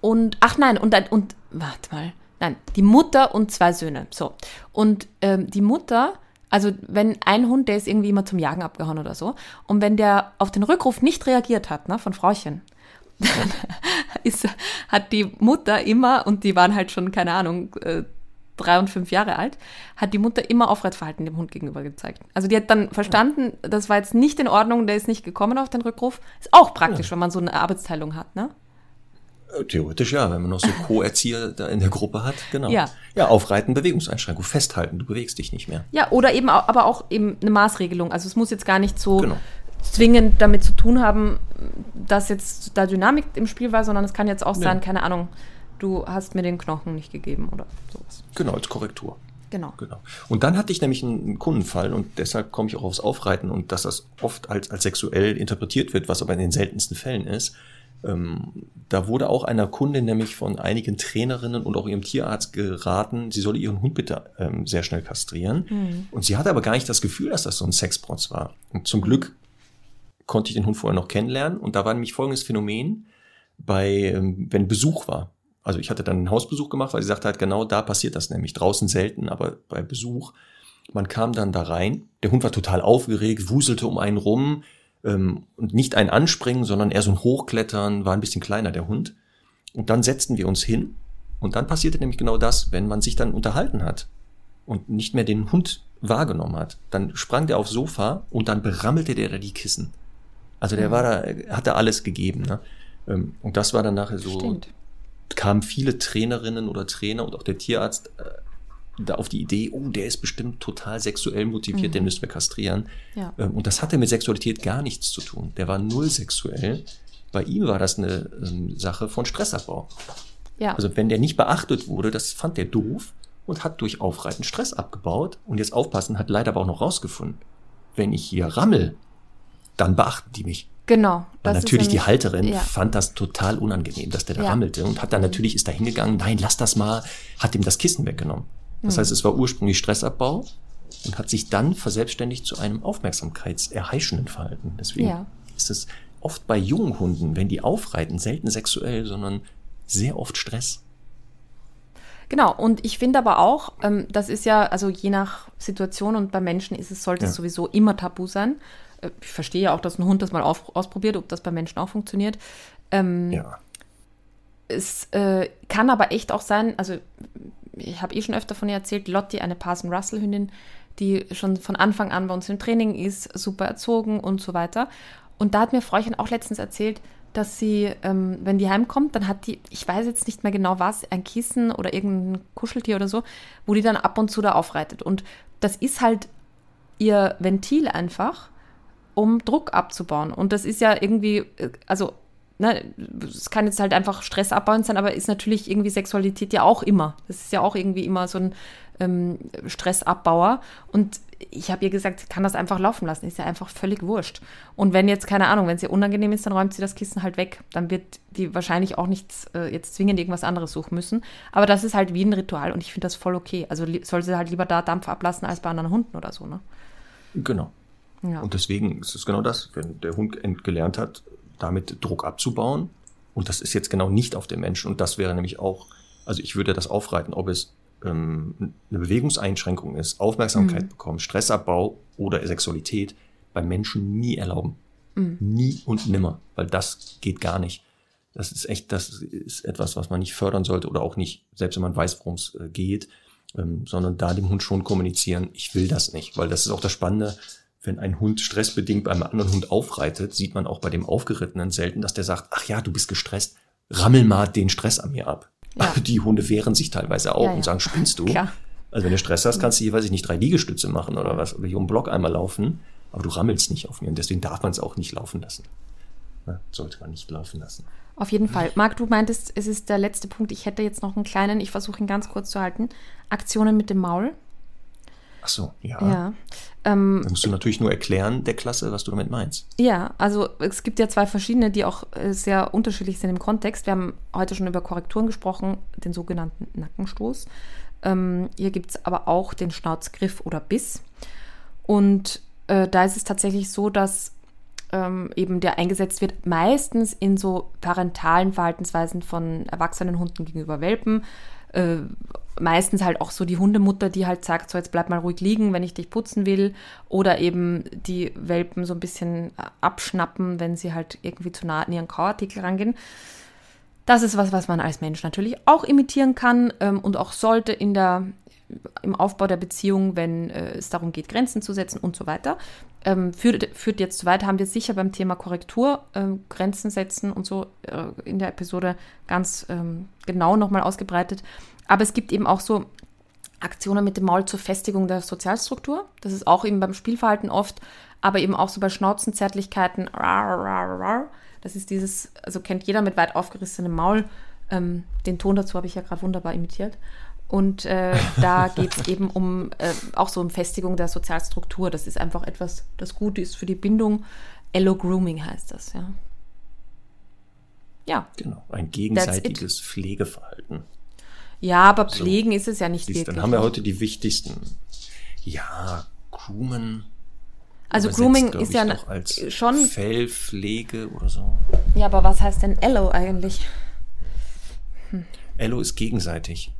Und, ach nein, und, dann- und, warte mal, nein, die Mutter und zwei Söhne, so. Und ähm, die Mutter, also wenn ein Hund, der ist irgendwie immer zum Jagen abgehauen oder so, und wenn der auf den Rückruf nicht reagiert hat, ne, von Frauchen, ist, hat die Mutter immer, und die waren halt schon, keine Ahnung, äh, drei und fünf Jahre alt, hat die Mutter immer Aufreizverhalten dem Hund gegenüber gezeigt. Also die hat dann verstanden, das war jetzt nicht in Ordnung, der ist nicht gekommen auf den Rückruf. Ist auch praktisch, wenn man so eine Arbeitsteilung hat, ne? Äh, Theoretisch ja, wenn man noch so Co-Erzieher da in der Gruppe hat, genau. Ja. Ja, aufreiten, Bewegungseinschränkung, festhalten, du bewegst dich nicht mehr. Ja, oder eben aber auch eben eine Maßregelung. Also es muss jetzt gar nicht so Genau. Zwingend damit zu tun haben, dass jetzt da Dynamik im Spiel war, sondern es kann jetzt auch Nee. sein, keine Ahnung, du hast mir den Knochen nicht gegeben oder sowas. Genau, als Korrektur. Genau. Genau. Und dann hatte ich nämlich einen Kundenfall und deshalb komme ich auch aufs Aufreiten und dass das oft als, als sexuell interpretiert wird, was aber in den seltensten Fällen ist. Ähm, da wurde auch einer Kundin nämlich von einigen Trainerinnen und auch ihrem Tierarzt geraten, sie solle ihren Hund bitte ähm, sehr schnell kastrieren. Und sie hatte aber gar nicht das Gefühl, dass das so ein Sexprotz war. Und zum Glück konnte ich den Hund vorher noch kennenlernen und da war nämlich folgendes Phänomen bei, ähm, wenn Besuch war. Also ich hatte dann einen Hausbesuch gemacht, weil sie sagte halt, genau da passiert das nämlich. Draußen selten, aber bei Besuch. Man kam dann da rein, der Hund war total aufgeregt, wuselte um einen rum, Ähm, und nicht ein Anspringen, sondern eher so ein Hochklettern, war ein bisschen kleiner der Hund. Und dann setzten wir uns hin und dann passierte nämlich genau das, wenn man sich dann unterhalten hat und nicht mehr den Hund wahrgenommen hat. Dann sprang der aufs Sofa und dann berammelte der da die Kissen. Also der war da, hat da alles gegeben. Ne? Ähm, Und das war dann nachher so, Stimmt. kamen viele Trainerinnen oder Trainer und auch der Tierarzt äh, da auf die Idee, oh, der ist bestimmt total sexuell motiviert, den müssen wir kastrieren. Ja. Ähm, Und das hatte mit Sexualität gar nichts zu tun. Der war null sexuell. Bei ihm war das eine ähm, Sache von Stressabbau. Ja. Also wenn der nicht beachtet wurde, das fand der doof und hat durch Aufreiten Stress abgebaut. Und jetzt aufpassen, hat leider aber auch noch rausgefunden, wenn ich hier rammel, dann beachten die mich. genau. Weil natürlich die nämlich- Halterin Ja. fand das total unangenehm, dass der da Ja. rammelte und hat dann natürlich, ist da hingegangen, nein, lass das mal, hat ihm das Kissen weggenommen. Das Hm. heißt, es war ursprünglich Stressabbau und hat sich dann verselbstständigt zu einem aufmerksamkeitserheischenden Verhalten. Deswegen Ja. ist es oft bei jungen Hunden, wenn die aufreiten, selten sexuell, sondern sehr oft Stress. Genau, und ich finde aber auch, ähm, das ist ja, also je nach Situation und bei Menschen ist es, sollte es Ja. sowieso immer tabu sein. Äh, Ich verstehe ja auch, dass ein Hund das mal auf, ausprobiert, ob das bei Menschen auch funktioniert. Ähm, Ja. Es äh, kann aber echt auch sein, also ich habe eh schon öfter von ihr erzählt, Lotti, eine Parson Russell Hündin, die schon von Anfang an bei uns im Training ist, super erzogen und so weiter. Und da hat mir Fräuchen auch letztens erzählt, dass sie, ähm, wenn die heimkommt, dann hat die, ich weiß jetzt nicht mehr genau was, ein Kissen oder irgendein Kuscheltier oder so, wo die dann ab und zu da aufreitet. Und das ist halt ihr Ventil einfach, um Druck abzubauen. Und das ist ja irgendwie, äh, also, ne, es kann jetzt halt einfach Stress abbauen sein, aber ist natürlich irgendwie Sexualität ja auch immer. Das ist ja auch irgendwie immer so ein ähm, Stressabbauer. Und ich habe ihr gesagt, sie kann das einfach laufen lassen. Ist ja einfach völlig wurscht. Und wenn jetzt, keine Ahnung, wenn es ihr unangenehm ist, dann räumt sie das Kissen halt weg. Dann wird die wahrscheinlich auch nicht äh, jetzt zwingend irgendwas anderes suchen müssen. Aber das ist halt wie ein Ritual und ich finde das voll okay. Also soll sie halt lieber da Dampf ablassen als bei anderen Hunden oder so, ne? Genau. Ja. Und deswegen ist es genau das, wenn der Hund gelernt hat, damit Druck abzubauen. Und das ist jetzt genau nicht auf den Menschen. Und das wäre nämlich auch, also ich würde das aufreiten, ob es ähm, eine Bewegungseinschränkung ist, Aufmerksamkeit bekommen, Stressabbau oder Sexualität, beim Menschen nie erlauben. Nie und nimmer, weil das geht gar nicht. Das ist echt, das ist etwas, was man nicht fördern sollte oder auch nicht, selbst wenn man weiß, worum es äh, geht, ähm, sondern da dem Hund schon kommunizieren, ich will das nicht, weil das ist auch das Spannende, wenn ein Hund stressbedingt bei einem anderen Hund aufreitet, sieht man auch bei dem Aufgerittenen selten, dass der sagt, ach ja, du bist gestresst, rammel mal den Stress an mir ab. Ja. Die Hunde wehren sich teilweise auch Ja, ja. und sagen, spinnst du? Klar. Also wenn du Stress hast, kannst du hier, weiß ich nicht, drei Liegestütze machen oder was, oder hier um den Block einmal laufen, aber du rammelst nicht auf mir und deswegen darf man es auch nicht laufen lassen. Ja, sollte man nicht laufen lassen. Auf jeden Fall. Marc, du meintest, es ist der letzte Punkt. Ich hätte jetzt noch einen kleinen, ich versuche ihn ganz kurz zu halten. Aktionen mit dem Maul. Ach so, ja. Ja. Ähm, musst du natürlich nur erklären der Klasse, was du damit meinst. Ja, also es gibt ja zwei verschiedene, die auch äh, sehr unterschiedlich sind im Kontext. Wir haben heute schon über Korrekturen gesprochen, den sogenannten Nackenstoß. Ähm, hier gibt es aber auch den Schnauzgriff oder Biss. Und äh, da ist es tatsächlich so, dass ähm, eben der eingesetzt wird, meistens in so parentalen Verhaltensweisen von erwachsenen Hunden gegenüber Welpen. Äh, meistens halt auch so die Hundemutter, die halt sagt, so jetzt bleib mal ruhig liegen, wenn ich dich putzen will. Oder eben die Welpen so ein bisschen abschnappen, wenn sie halt irgendwie zu nah an ihren Kauartikel rangehen. Das ist was, was man als Mensch natürlich auch imitieren kann ähm, und auch sollte in der, im Aufbau der Beziehung, wenn äh, es darum geht, Grenzen zu setzen und so weiter. Ähm, führt, führt jetzt zu weit, haben wir sicher beim Thema Korrektur, ähm, Grenzen setzen und so äh, in der Episode ganz ähm, genau nochmal ausgebreitet. Aber es gibt eben auch so Aktionen mit dem Maul zur Festigung der Sozialstruktur. Das ist auch eben beim Spielverhalten oft, aber eben auch so bei rar, rar. Das ist dieses, also kennt jeder mit weit aufgerissenem Maul. Ähm, den Ton dazu habe ich ja gerade wunderbar imitiert. Und äh, da geht es eben um äh, auch so um Festigung der Sozialstruktur. Das ist einfach etwas, das gut ist für die Bindung. Allo-Grooming heißt das, ja. Ja. Genau, ein gegenseitiges Pflegeverhalten. Ja, aber pflegen ist es ja nicht Siehst, wirklich. dann haben wir heute die wichtigsten. Ja, Groomen. also Grooming ist ja als schon Fellpflege oder so. Ja, aber was heißt denn Ello eigentlich? Ello ist gegenseitig.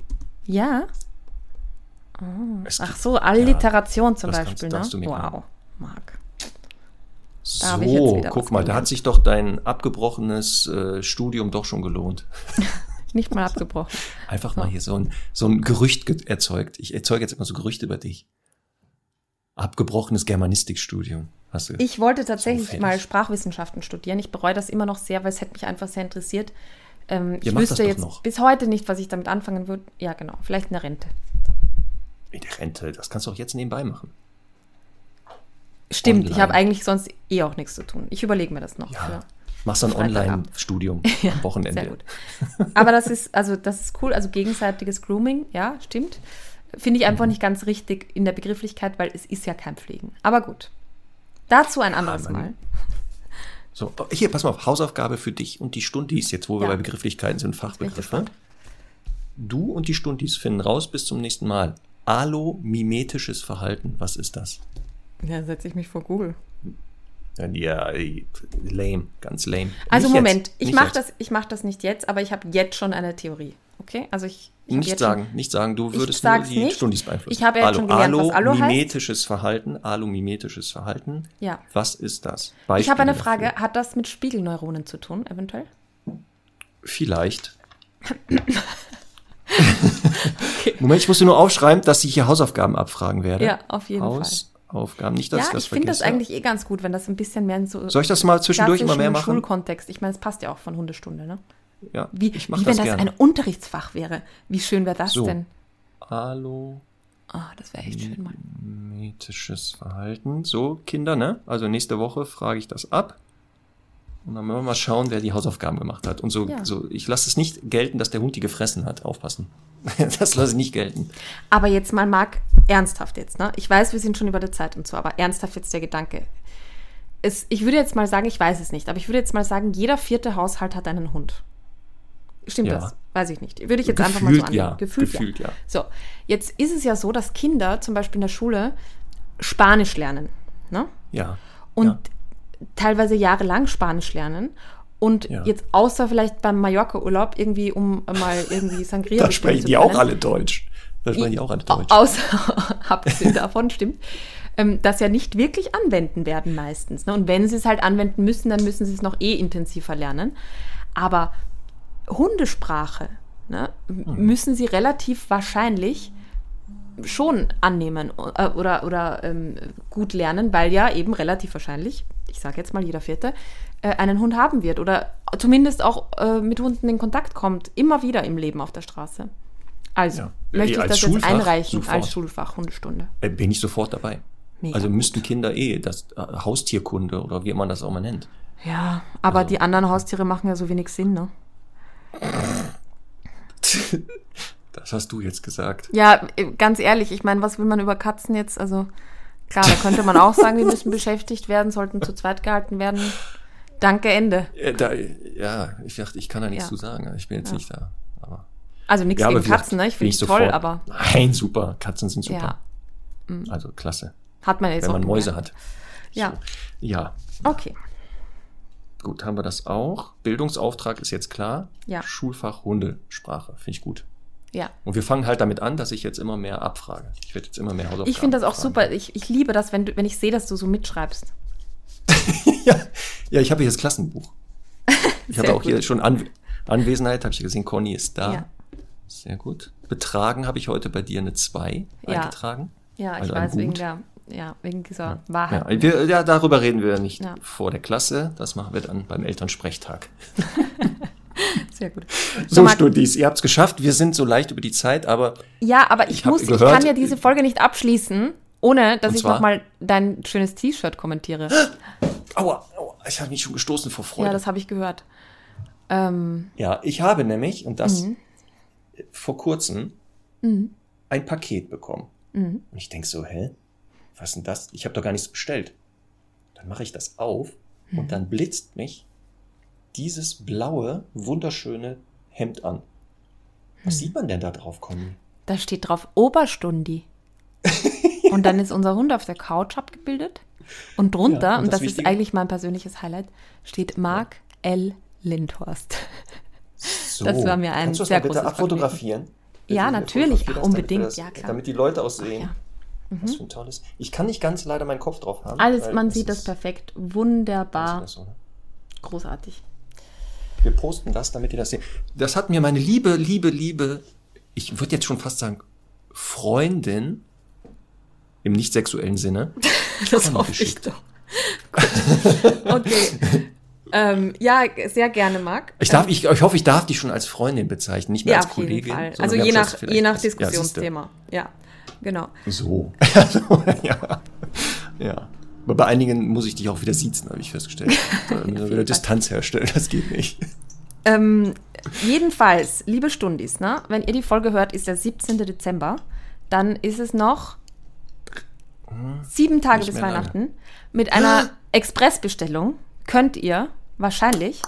Ja. Es Ach so, Alliteration zum das kannst- Beispiel, du ne? Wow. Marc. So, wieder guck mal, da hat sich doch dein abgebrochenes äh, Studium doch schon gelohnt. Nicht mal abgebrochen. Einfach mal hier so ein, so ein Gerücht ge- erzeugt. Ich erzeuge jetzt immer so Gerüchte über dich. Abgebrochenes Germanistikstudium. Hast du? Ich wollte tatsächlich fertig. mal Sprachwissenschaften studieren. Ich bereue das immer noch sehr, weil es hätte mich einfach sehr interessiert. Ähm, ich wüsste jetzt noch. bis heute nicht, was ich damit anfangen würde. Ja, genau. Vielleicht eine Rente. In der Rente, das kannst du auch jetzt nebenbei machen. Stimmt, ich Online. habe eigentlich sonst eh auch nichts zu tun. Ich überlege mir das noch. Ja. Machst dann Freitagabend. Online-Studium Ja, am Wochenende. Sehr gut. Aber das ist, also das ist cool. Also gegenseitiges Grooming, ja, stimmt. Finde ich Mhm. einfach nicht ganz richtig in der Begrifflichkeit, weil es ist ja kein Pflegen. Aber gut. Dazu ein anderes man- Mal. So, hier, pass mal auf, Hausaufgabe für dich und die Stundis, jetzt wo wir Ja. bei Begrifflichkeiten sind, Fachbegriffe. gespannt. Du und die Stundis finden raus bis zum nächsten Mal. Alomimetisches Verhalten, was ist das? Ja, setze ich mich vor Google. Ja, lame, ganz lame. Also Nicht Moment, jetzt, ich mache das, ich mach das nicht jetzt, aber ich habe jetzt schon eine Theorie. Okay? Also ich, Nicht sagen, nicht sagen, du würdest nur die nicht. Stundis beeinflussen. Ich habe ja jetzt schon gelernt, was Alo heißt. Alomimetisches Verhalten, alomimetisches Verhalten. Ja. Was ist das? Schon, ich habe eine Beispiele Frage, dafür. hat das mit Spiegelneuronen zu tun, eventuell? Vielleicht. Moment, ich muss dir nur aufschreiben, dass ich hier Hausaufgaben abfragen werde. Ja, auf jeden Fall. Hausaufgaben, nicht, dass Ja, ich das ich finde das eigentlich eh ganz gut, wenn das ein bisschen mehr in so Soll ich das mal zwischendurch immer mehr machen? Schulkontext. Ich meine, es passt ja auch von Hundestunde, ne? Ja, Wie, ich wie das wenn das gerne. ein Unterrichtsfach wäre. Wie schön wäre das So. denn? Alomimetisches Ah, das wäre echt schön mal. Verhalten. So, Kinder, ne? Also nächste Woche frage ich das ab. Und dann wollen wir mal schauen, wer die Hausaufgaben gemacht hat. Und so, Ja. so ich lasse es nicht gelten, dass der Hund die gefressen hat. Aufpassen. Das lasse ich nicht gelten. Aber jetzt mal, Marc, ernsthaft jetzt, ne? Ich weiß, wir sind schon über der Zeit und so, aber ernsthaft jetzt der Gedanke. Es, ich würde jetzt mal sagen, ich weiß es nicht, aber ich würde jetzt mal sagen, jeder vierte Haushalt hat einen Hund. Stimmt Ja. das? Weiß ich nicht. Würde ich jetzt einfach mal so Gefühlt annehmen. ja. Gefühlt, Gefühlt ja. ja. So, jetzt ist es ja so, dass Kinder zum Beispiel in der Schule Spanisch lernen. Ne? Ja. und ja. teilweise jahrelang Spanisch lernen und Ja. jetzt außer vielleicht beim Mallorca-Urlaub irgendwie, um mal irgendwie Sangria Da sprechen die auch alle Deutsch. Da sprechen die auch alle Deutsch. Außer, abgesehen davon, stimmt, ähm, das ja nicht wirklich anwenden werden meistens. Ne? Und wenn sie es halt anwenden müssen, dann müssen sie es noch eh intensiver lernen. Aber Hundesprache ne, m- Hm. müssen sie relativ wahrscheinlich schon annehmen äh, oder, oder ähm, gut lernen, weil ja eben relativ wahrscheinlich, ich sage jetzt mal jeder Vierte, äh, einen Hund haben wird oder zumindest auch äh, mit Hunden in Kontakt kommt, immer wieder im Leben auf der Straße. Also Ja. möchte Eh, ich als das jetzt Schulfach einreichen sofort. als Schulfach Hundestunde. Äh, Bin ich sofort dabei. Mega also gut. müssten Kinder eh das äh, Haustierkunde oder wie man das auch mal nennt. Ja, aber Also die anderen Haustiere machen ja so wenig Sinn, ne? Das hast du jetzt gesagt. Ja, ganz ehrlich, ich meine, was will man über Katzen jetzt? Also klar, da könnte man auch sagen, die müssen beschäftigt werden, sollten zu zweit gehalten werden. Danke, Ende. Äh, Da, ja, ich dachte, ich kann da nichts Ja. zu sagen. Ich bin jetzt Ja. nicht da. Aber, Also nichts ja, gegen Katzen, ne? Ich finde es toll, sofort- aber Nein, super. Katzen sind super. ja, Also klasse. hat man jetzt Wenn man Mäuse gemerkt. hat. Ja, Ja, okay. Gut, haben wir das auch. Bildungsauftrag ist jetzt klar. Ja. Schulfach Hundesprache. Finde ich gut. Ja. Und wir fangen halt damit an, dass ich jetzt immer mehr abfrage. Ich werde jetzt immer mehr Hausaufgaben Ich finde das auch abfragen. super. Ich, ich liebe das, wenn, du, wenn ich sehe, dass du so mitschreibst. ja, ja, ich habe hier das Klassenbuch. Ich habe auch gut. hier schon An Anwesenheit, habe ich gesehen, Conny ist da. Ja. Sehr gut. Betragen habe ich heute bei dir eine 2 Ja. eingetragen. Ja, ich Also weiß, wegen der, ja, wegen dieser Ja, Wahrheit. wir, ja, darüber reden wir nicht Ja. vor der Klasse. Das machen wir dann beim Elternsprechtag. Sehr gut. So, Marc, Studis, ihr habt es geschafft. Wir sind so leicht über die Zeit, aber Ja, aber ich, Ich muss, ich gehört- kann ja diese Folge nicht abschließen, ohne dass ich nochmal dein schönes T-Shirt kommentiere. aua, aua ich habe mich schon gestoßen vor Freude. Ja, das habe ich gehört. Ähm, Ja, ich habe nämlich, und das Mhm. vor kurzem, Mhm. ein Paket bekommen. Mhm. Und ich denk so, hä? Was ist denn das? Ich habe doch gar nichts bestellt. Dann mache ich das auf Mhm. und dann blitzt mich dieses blaue, wunderschöne Hemd an. Was Mhm. sieht man denn da drauf, Conny? da steht drauf Oberstundi. und dann ist unser Hund auf der Couch abgebildet. Und drunter, Ja, und und das das, ist eigentlich mein persönliches Highlight, steht Mark L. Lindhorst. So, Das war mir ein kannst sehr mal bitte großes abfotografieren? Ja, natürlich. Ach, unbedingt. das- Ja, klar. Damit die Leute auch sehen. ja. Was für ein tolles. Ich kann nicht ganz leider meinen Kopf drauf haben. Alles, man sieht das perfekt. Wunderbar. das so, ne? Großartig. Wir posten das, damit ihr das seht. Das hat mir meine liebe, liebe, liebe, ich würde jetzt schon fast sagen, Freundin im nicht sexuellen Sinne. Das hoffe ich geschickt. doch. Gut. Okay. ähm, ja, sehr gerne, Marc. Ich, darf, ich, ich hoffe, ich darf dich schon als Freundin bezeichnen, nicht mehr Ja, als Kollegin. Also je nach, je nach. Diskussionsthema. Ja, genau. So. Ja. ja. Aber bei einigen muss ich dich auch wieder siezen, habe ich festgestellt. Wir wieder. Distanz herstellen, das geht nicht. Ähm, jedenfalls, liebe Stundis, ne, wenn ihr die Folge hört, ist der 17. Dezember. Dann ist es noch sieben Tage Nicht bis mehr lange. Weihnachten. Mit einer Expressbestellung könnt ihr wahrscheinlich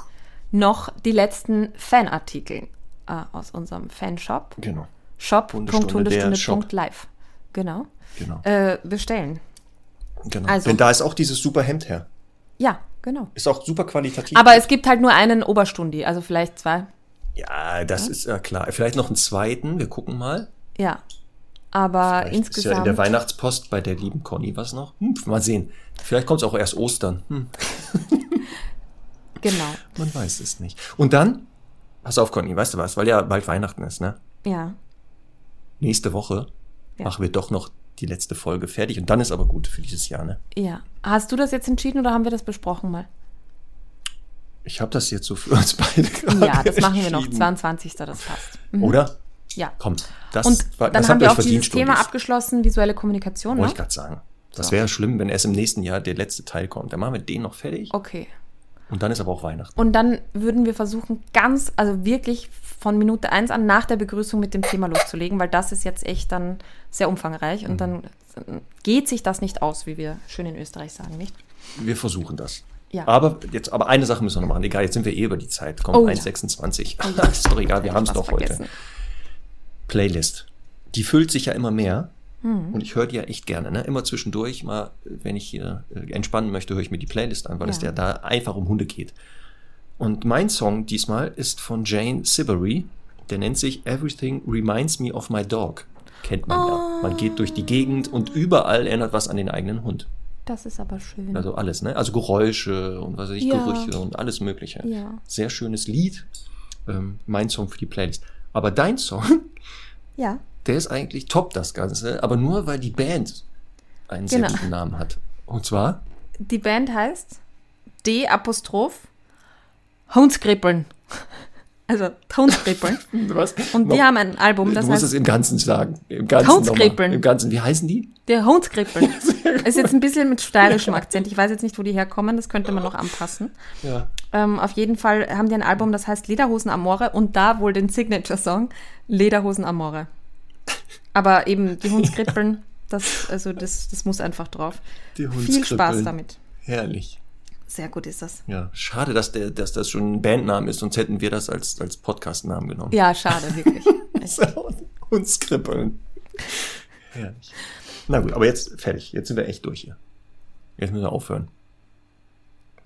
noch die letzten Fanartikel äh, aus unserem Fanshop Genau. Shop.hundestunde.live genau Genau. äh, bestellen. genau. also- Denn da ist auch dieses super Hemd her. Ja, genau. Ist auch super qualitativ. Aber es gibt halt nur einen Oberstundi, also vielleicht zwei. ja, das ist ja klar. Vielleicht noch einen zweiten, wir gucken mal. Ja. Aber Vielleicht ist ja in insgesamt. der Weihnachtspost bei der lieben Conny was noch. Hm, mal sehen. Vielleicht kommt es auch erst Ostern. Hm, genau. man weiß es nicht. Und dann, pass auf, Conny, weißt du was? Weil ja bald Weihnachten ist, ne? Ja. Nächste Woche Ja. machen wir doch noch die letzte Folge fertig. Und dann ist aber gut für dieses Jahr, ne? Ja. Hast du das jetzt entschieden oder haben wir das besprochen mal? Ich habe das jetzt so für uns beide gerade Ja, das machen wir noch. entschieden. 22. Das passt. Mhm. Oder? Ja. Komm, das, Und war- dann das haben wir auch dieses Thema abgeschlossen, visuelle Kommunikation. Wollte Ne? ich gerade sagen. Das So. wäre schlimm, wenn erst im nächsten Jahr der letzte Teil kommt. Dann machen wir den noch fertig. Okay. Und dann ist aber auch Weihnachten. Und dann würden wir versuchen, ganz, also wirklich von Minute eins an nach der Begrüßung mit dem Thema loszulegen, weil das ist jetzt echt dann sehr umfangreich Mhm. und dann geht sich das nicht aus, wie wir schön in Österreich sagen, nicht? Wir versuchen das. Ja. Aber jetzt, aber eine Sache müssen wir noch machen. Egal, jetzt sind wir eh über die Zeit. Komm, Oh ja. 1,26. Oh ja. ist doch egal, wir haben es doch heute. vergessen. Playlist. Die füllt sich ja immer mehr. Mhm. Und ich höre die ja echt gerne. Ne? Immer zwischendurch, mal, wenn ich hier äh, entspannen möchte, höre ich mir die Playlist an, weil es Ja. ja da einfach um Hunde geht. Und mein Song diesmal ist von Jane Siberry. Der nennt sich Everything Reminds Me of My Dog. Kennt man ja. Man geht durch die Gegend und überall erinnert was an den eigenen Hund. Das ist aber schön. Also alles, ne? Also Geräusche und was weiß ich, Ja. Gerüche und alles Mögliche. Ja. Sehr schönes Lied. Ähm, mein Song für die Playlist. Aber dein Song, ja. Der ist eigentlich top, das Ganze, aber nur weil die Band einen sehr Genau. guten Namen hat. Und zwar, Die Band heißt D Apostroph Hundskrippeln. Also Hundskrippeln. was? Und die haben ein Album, du das musst es im Ganzen sagen. Im Ganzen Houndskrippeln. nochmal. Im Ganzen. Wie heißen die? Der Hundskrippeln. Ist jetzt ein bisschen mit steirischem Akzent. Ich weiß jetzt nicht, wo die herkommen. Das könnte man noch anpassen. Ja. Ähm, auf jeden Fall haben die ein Album, das heißt Lederhosen Amore und da wohl den Signature-Song Lederhosen Amore. Aber eben die Hundskrippeln, das, also das, das muss einfach drauf. Die Viel Spaß damit. Herrlich. Sehr gut ist das. Ja, schade, dass, der, dass das schon ein Bandname ist, sonst hätten wir das als, als Podcast-Namen genommen. Ja, schade, wirklich. Hundskrippeln. Herrlich. Na gut, aber jetzt fertig. Jetzt sind wir echt durch hier. Jetzt müssen wir aufhören.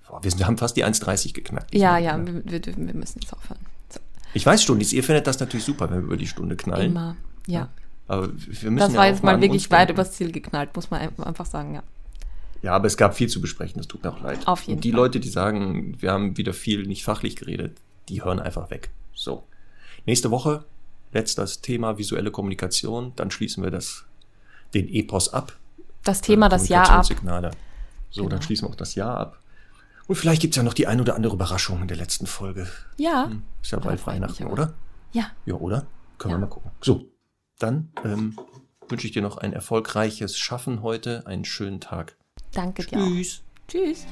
Boah, wir, sind, wir haben fast die 1,30 geknackt. Ja, ja, wir, wir, wir müssen jetzt aufhören. So, Ich weiß, Stundis, ihr findet das natürlich super, wenn wir über die Stunde knallen. immer. Ja. Aber wir müssen Das ja war auch jetzt mal wirklich weit übers Ziel geknallt, muss man ein- einfach sagen, ja. Ja, aber es gab viel zu besprechen, das tut mir auch leid. Auf jeden Und die Fall. Leute, die sagen, wir haben wieder viel nicht fachlich geredet, die hören einfach weg. So. Nächste Woche, letztes Thema visuelle Kommunikation, dann schließen wir das, den Epos ab. Das Thema, das Jahr ab. So, dann Genau. schließen wir auch das Jahr ab. Und vielleicht gibt's ja noch die ein oder andere Überraschung in der letzten Folge. Ja. Ist ja bald Weihnachten, oder? Ja. Ja, oder? Können Ja. wir mal gucken. So, dann ähm, wünsche ich dir noch ein erfolgreiches Schaffen heute, einen schönen Tag. Danke dir auch. Tschüss. Tschüss.